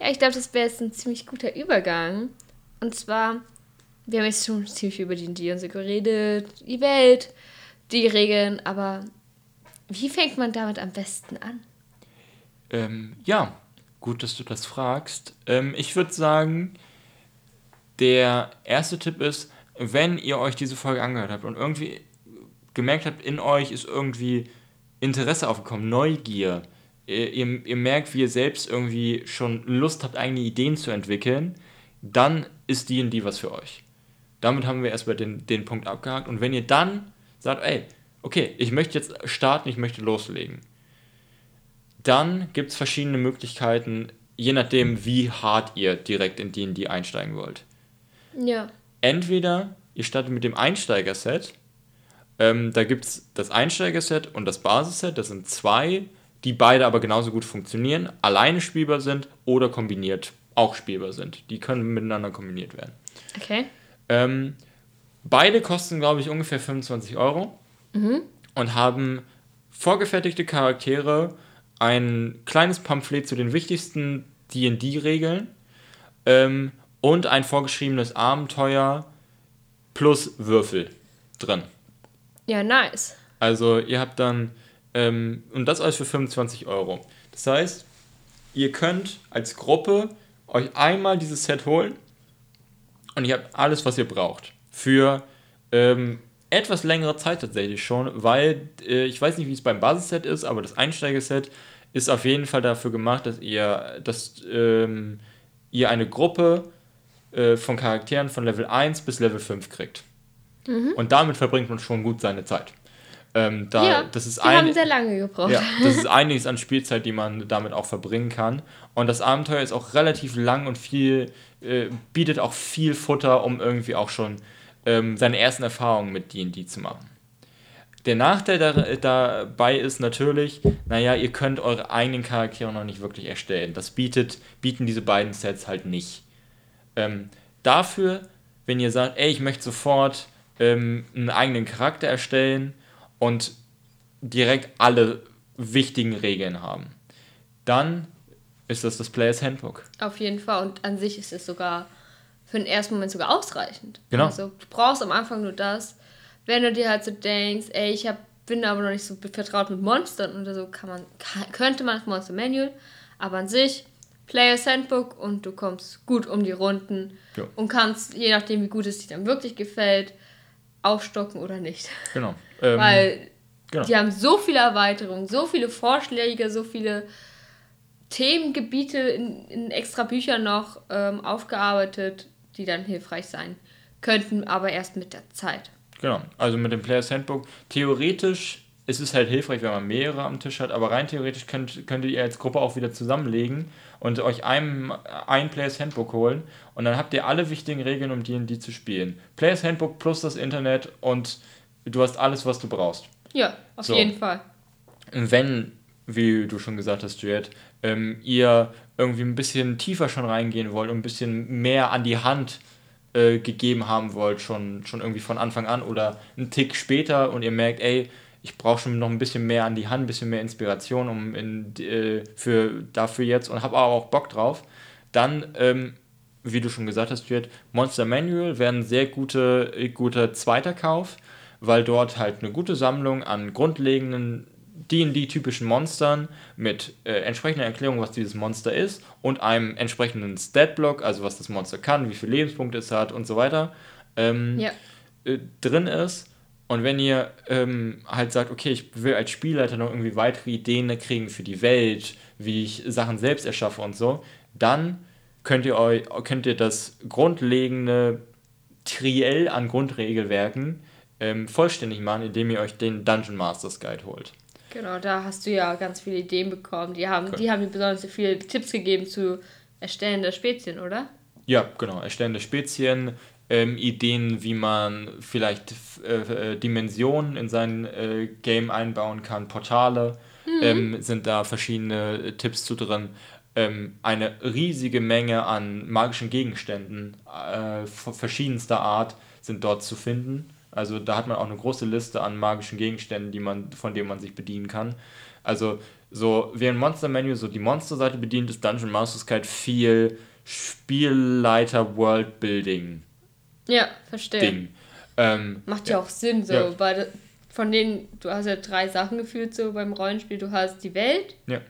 ja, ich glaube, das wäre jetzt ein ziemlich guter Übergang. Und zwar, wir haben jetzt schon ziemlich über die so geredet, die Welt, die Regeln, aber wie fängt man damit am besten an? Ähm, ja, gut, dass du das fragst. Ähm, ich würde sagen, der erste Tipp ist, wenn ihr euch diese Folge angehört habt und irgendwie gemerkt habt, in euch ist irgendwie Interesse aufgekommen, Neugier, ihr, ihr, ihr merkt, wie ihr selbst irgendwie schon Lust habt, eigene Ideen zu entwickeln, dann ist die und die was für euch. Damit haben wir erstmal den, den Punkt abgehakt. Und wenn ihr dann sagt, ey, okay, ich möchte jetzt starten, ich möchte loslegen. Dann gibt es verschiedene Möglichkeiten, je nachdem, wie hart ihr direkt in D&D einsteigen wollt. Ja. Entweder ihr startet mit dem Einsteigerset, ähm, da gibt es das Einsteigerset und das Basisset, das sind zwei, die beide aber genauso gut funktionieren, alleine spielbar sind oder kombiniert auch spielbar sind. Die können miteinander kombiniert werden. Okay. Ähm, beide kosten, glaube ich, ungefähr 25 Euro mhm. und haben vorgefertigte Charaktere, ein kleines Pamphlet zu den wichtigsten DD-Regeln ähm, und ein vorgeschriebenes Abenteuer plus Würfel drin. Ja, nice. Also ihr habt dann, ähm, und das alles für 25 Euro. Das heißt, ihr könnt als Gruppe euch einmal dieses Set holen und ihr habt alles, was ihr braucht. Für ähm, etwas längere Zeit tatsächlich schon, weil äh, ich weiß nicht, wie es beim Basisset ist, aber das Einsteigerset ist auf jeden Fall dafür gemacht, dass ihr, dass, ähm, ihr eine Gruppe äh, von Charakteren von Level 1 bis Level 5 kriegt. Mhm. Und damit verbringt man schon gut seine Zeit. Ähm, da, ja, das ist die ein, haben sehr lange gebraucht. ja, das ist einiges an Spielzeit, die man damit auch verbringen kann. Und das Abenteuer ist auch relativ lang und viel, äh, bietet auch viel Futter, um irgendwie auch schon ähm, seine ersten Erfahrungen mit D&D zu machen. Der Nachteil da, dabei ist natürlich, naja, ihr könnt eure eigenen Charaktere noch nicht wirklich erstellen. Das bietet, bieten diese beiden Sets halt nicht. Ähm, dafür, wenn ihr sagt, ey, ich möchte sofort ähm, einen eigenen Charakter erstellen und direkt alle wichtigen Regeln haben, dann ist das das Players Handbook. Auf jeden Fall. Und an sich ist es sogar für den ersten Moment sogar ausreichend. Genau. Also du brauchst am Anfang nur das. Wenn du dir halt so denkst, ey, ich hab, bin aber noch nicht so vertraut mit Monstern oder so, kann man, kann, könnte man das Monster Manual, aber an sich Players Handbook und du kommst gut um die Runden Ja. und kannst, je nachdem wie gut es dir dann wirklich gefällt, aufstocken oder nicht. Genau. Ähm, Weil genau. die haben so viele Erweiterungen, so viele Vorschläge, so viele Themengebiete in, in extra Büchern noch ähm, aufgearbeitet, die dann hilfreich sein könnten, aber erst mit der Zeit. Genau, also mit dem Players Handbook. Theoretisch ist es halt hilfreich, wenn man mehrere am Tisch hat, aber rein theoretisch könnt, könntet ihr als Gruppe auch wieder zusammenlegen und euch ein, ein Players Handbook holen und dann habt ihr alle wichtigen Regeln, um D&D zu spielen. Players Handbook plus das Internet und du hast alles, was du brauchst. Ja, auf So. jeden Fall. Wenn, wie du schon gesagt hast, Juliet, ähm, ihr irgendwie ein bisschen tiefer schon reingehen wollt und ein bisschen mehr an die Hand äh, gegeben haben wollt, schon, schon irgendwie von Anfang an oder einen Tick später und ihr merkt, ey, ich brauche schon noch ein bisschen mehr an die Hand, ein bisschen mehr Inspiration um in, äh, für, dafür jetzt und habe aber auch Bock drauf, dann, ähm, wie du schon gesagt hast, Juliet, Monster Manual wäre ein sehr gute, guter zweiter Kauf, weil dort halt eine gute Sammlung an grundlegenden D&D-typischen Monstern mit äh, entsprechender Erklärung, was dieses Monster ist und einem entsprechenden Stat-Block, also was das Monster kann, wie viele Lebenspunkte es hat und so weiter, ähm, Ja. äh, drin ist. Und wenn ihr ähm, halt sagt, okay, ich will als Spielleiter noch irgendwie weitere Ideen kriegen für die Welt, wie ich Sachen selbst erschaffe und so, dann könnt ihr euch, könnt ihr das grundlegende Triell an Grundregelwerken ähm, vollständig machen, indem ihr euch den Dungeon Masters Guide holt. Genau, da hast du ja ganz viele Ideen bekommen. Die haben, Okay. die haben dir besonders viele Tipps gegeben zu Erstellen der Spezien, oder? Ja, genau. Erstellen der Spezien, ähm, Ideen, wie man vielleicht äh, äh, Dimensionen in sein äh, Game einbauen kann, Portale, ähm, sind da verschiedene äh, Tipps zu drin. Ähm, eine riesige Menge an magischen Gegenständen äh, verschiedenster Art sind dort zu finden. Also da hat man auch eine große Liste an magischen Gegenständen, die man, von denen man sich bedienen kann. Also so wie ein Monster Menu so die Monsterseite bedient, ist Dungeon Masters Guide viel Spielleiter Worldbuilding Ja, verstehe. Ding. Ähm, Macht ja, auch Sinn, so, Ja. weil von denen, du hast ja drei Sachen gefühlt so beim Rollenspiel. Du hast die Welt, Ja,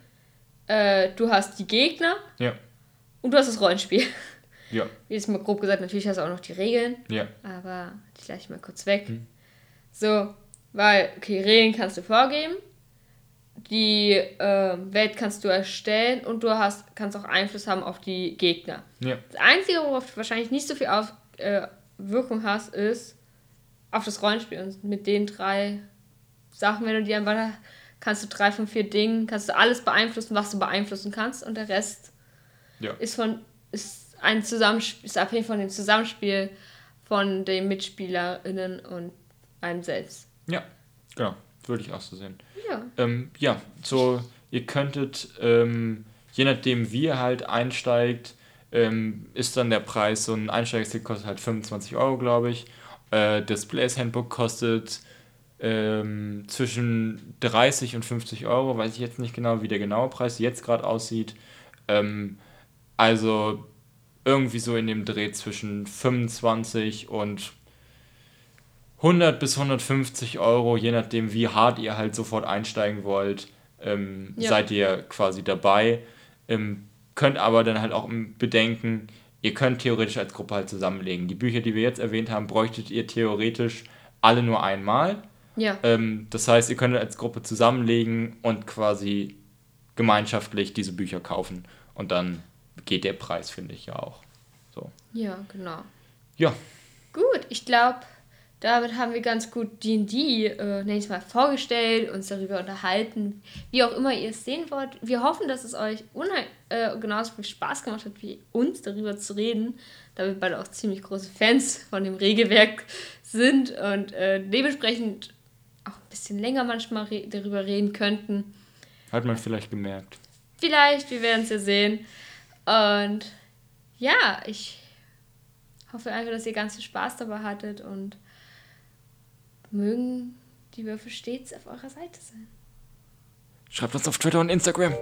äh, du hast die Gegner ja, und du hast das Rollenspiel. ja, Jetzt mal grob gesagt, natürlich hast du auch noch die Regeln, ja, aber die gleich mal kurz weg. Hm. So, weil, okay, Regeln kannst du vorgeben, die äh, Welt kannst du erstellen und du hast, kannst auch Einfluss haben auf die Gegner. ja, Das Einzige, worauf du wahrscheinlich nicht so viel auf, äh, Wirkung hast, ist auf das Rollenspiel. Und mit den drei Sachen, wenn du die einfach kannst du drei von vier Dingen, kannst du alles beeinflussen, was du beeinflussen kannst. Und der Rest ja. ist von ist ein Zusammenspiel, ist abhängig von dem Zusammenspiel von den MitspielerInnen und einem selbst. Ja, genau. Würde ich auch so sehen. Ja. Ähm, ja, so, ihr könntet, ähm, je nachdem, wie ihr halt einsteigt, ähm, ist dann der Preis, so ein Einsteigerstick kostet halt 25 Euro, glaube ich. Äh, das Players Handbook kostet ähm, zwischen 30 und 50 Euro, weiß ich jetzt nicht genau, wie der genaue Preis jetzt gerade aussieht. Ähm, also irgendwie so in dem Dreh zwischen 25 und 100 bis 150 Euro, je nachdem, wie hart ihr halt sofort einsteigen wollt, ähm, Ja. seid ihr quasi dabei. Ähm, könnt aber dann halt auch bedenken, ihr könnt theoretisch als Gruppe halt zusammenlegen. Die Bücher, die wir jetzt erwähnt haben, bräuchtet ihr theoretisch alle nur einmal. Ja. Ähm, das heißt, ihr könnt als Gruppe zusammenlegen und quasi gemeinschaftlich diese Bücher kaufen. Und dann geht der Preis, finde ich ja auch. So. Ja, genau. Ja, Gut, ich glaube, damit haben wir ganz gut D&D, äh, nenne ich es mal, vorgestellt, uns darüber unterhalten, wie auch immer ihr es sehen wollt. Wir hoffen, dass es euch äh, genauso viel Spaß gemacht hat, wie uns darüber zu reden, da wir beide auch ziemlich große Fans von dem Regelwerk sind und äh, dementsprechend auch ein bisschen länger manchmal re darüber reden könnten. Hat man vielleicht gemerkt. Vielleicht, wir werden es ja sehen. Und ja, ich hoffe einfach, dass ihr ganz viel Spaß dabei hattet und mögen die Würfel stets auf eurer Seite sein. Schreibt uns auf Twitter und Instagram.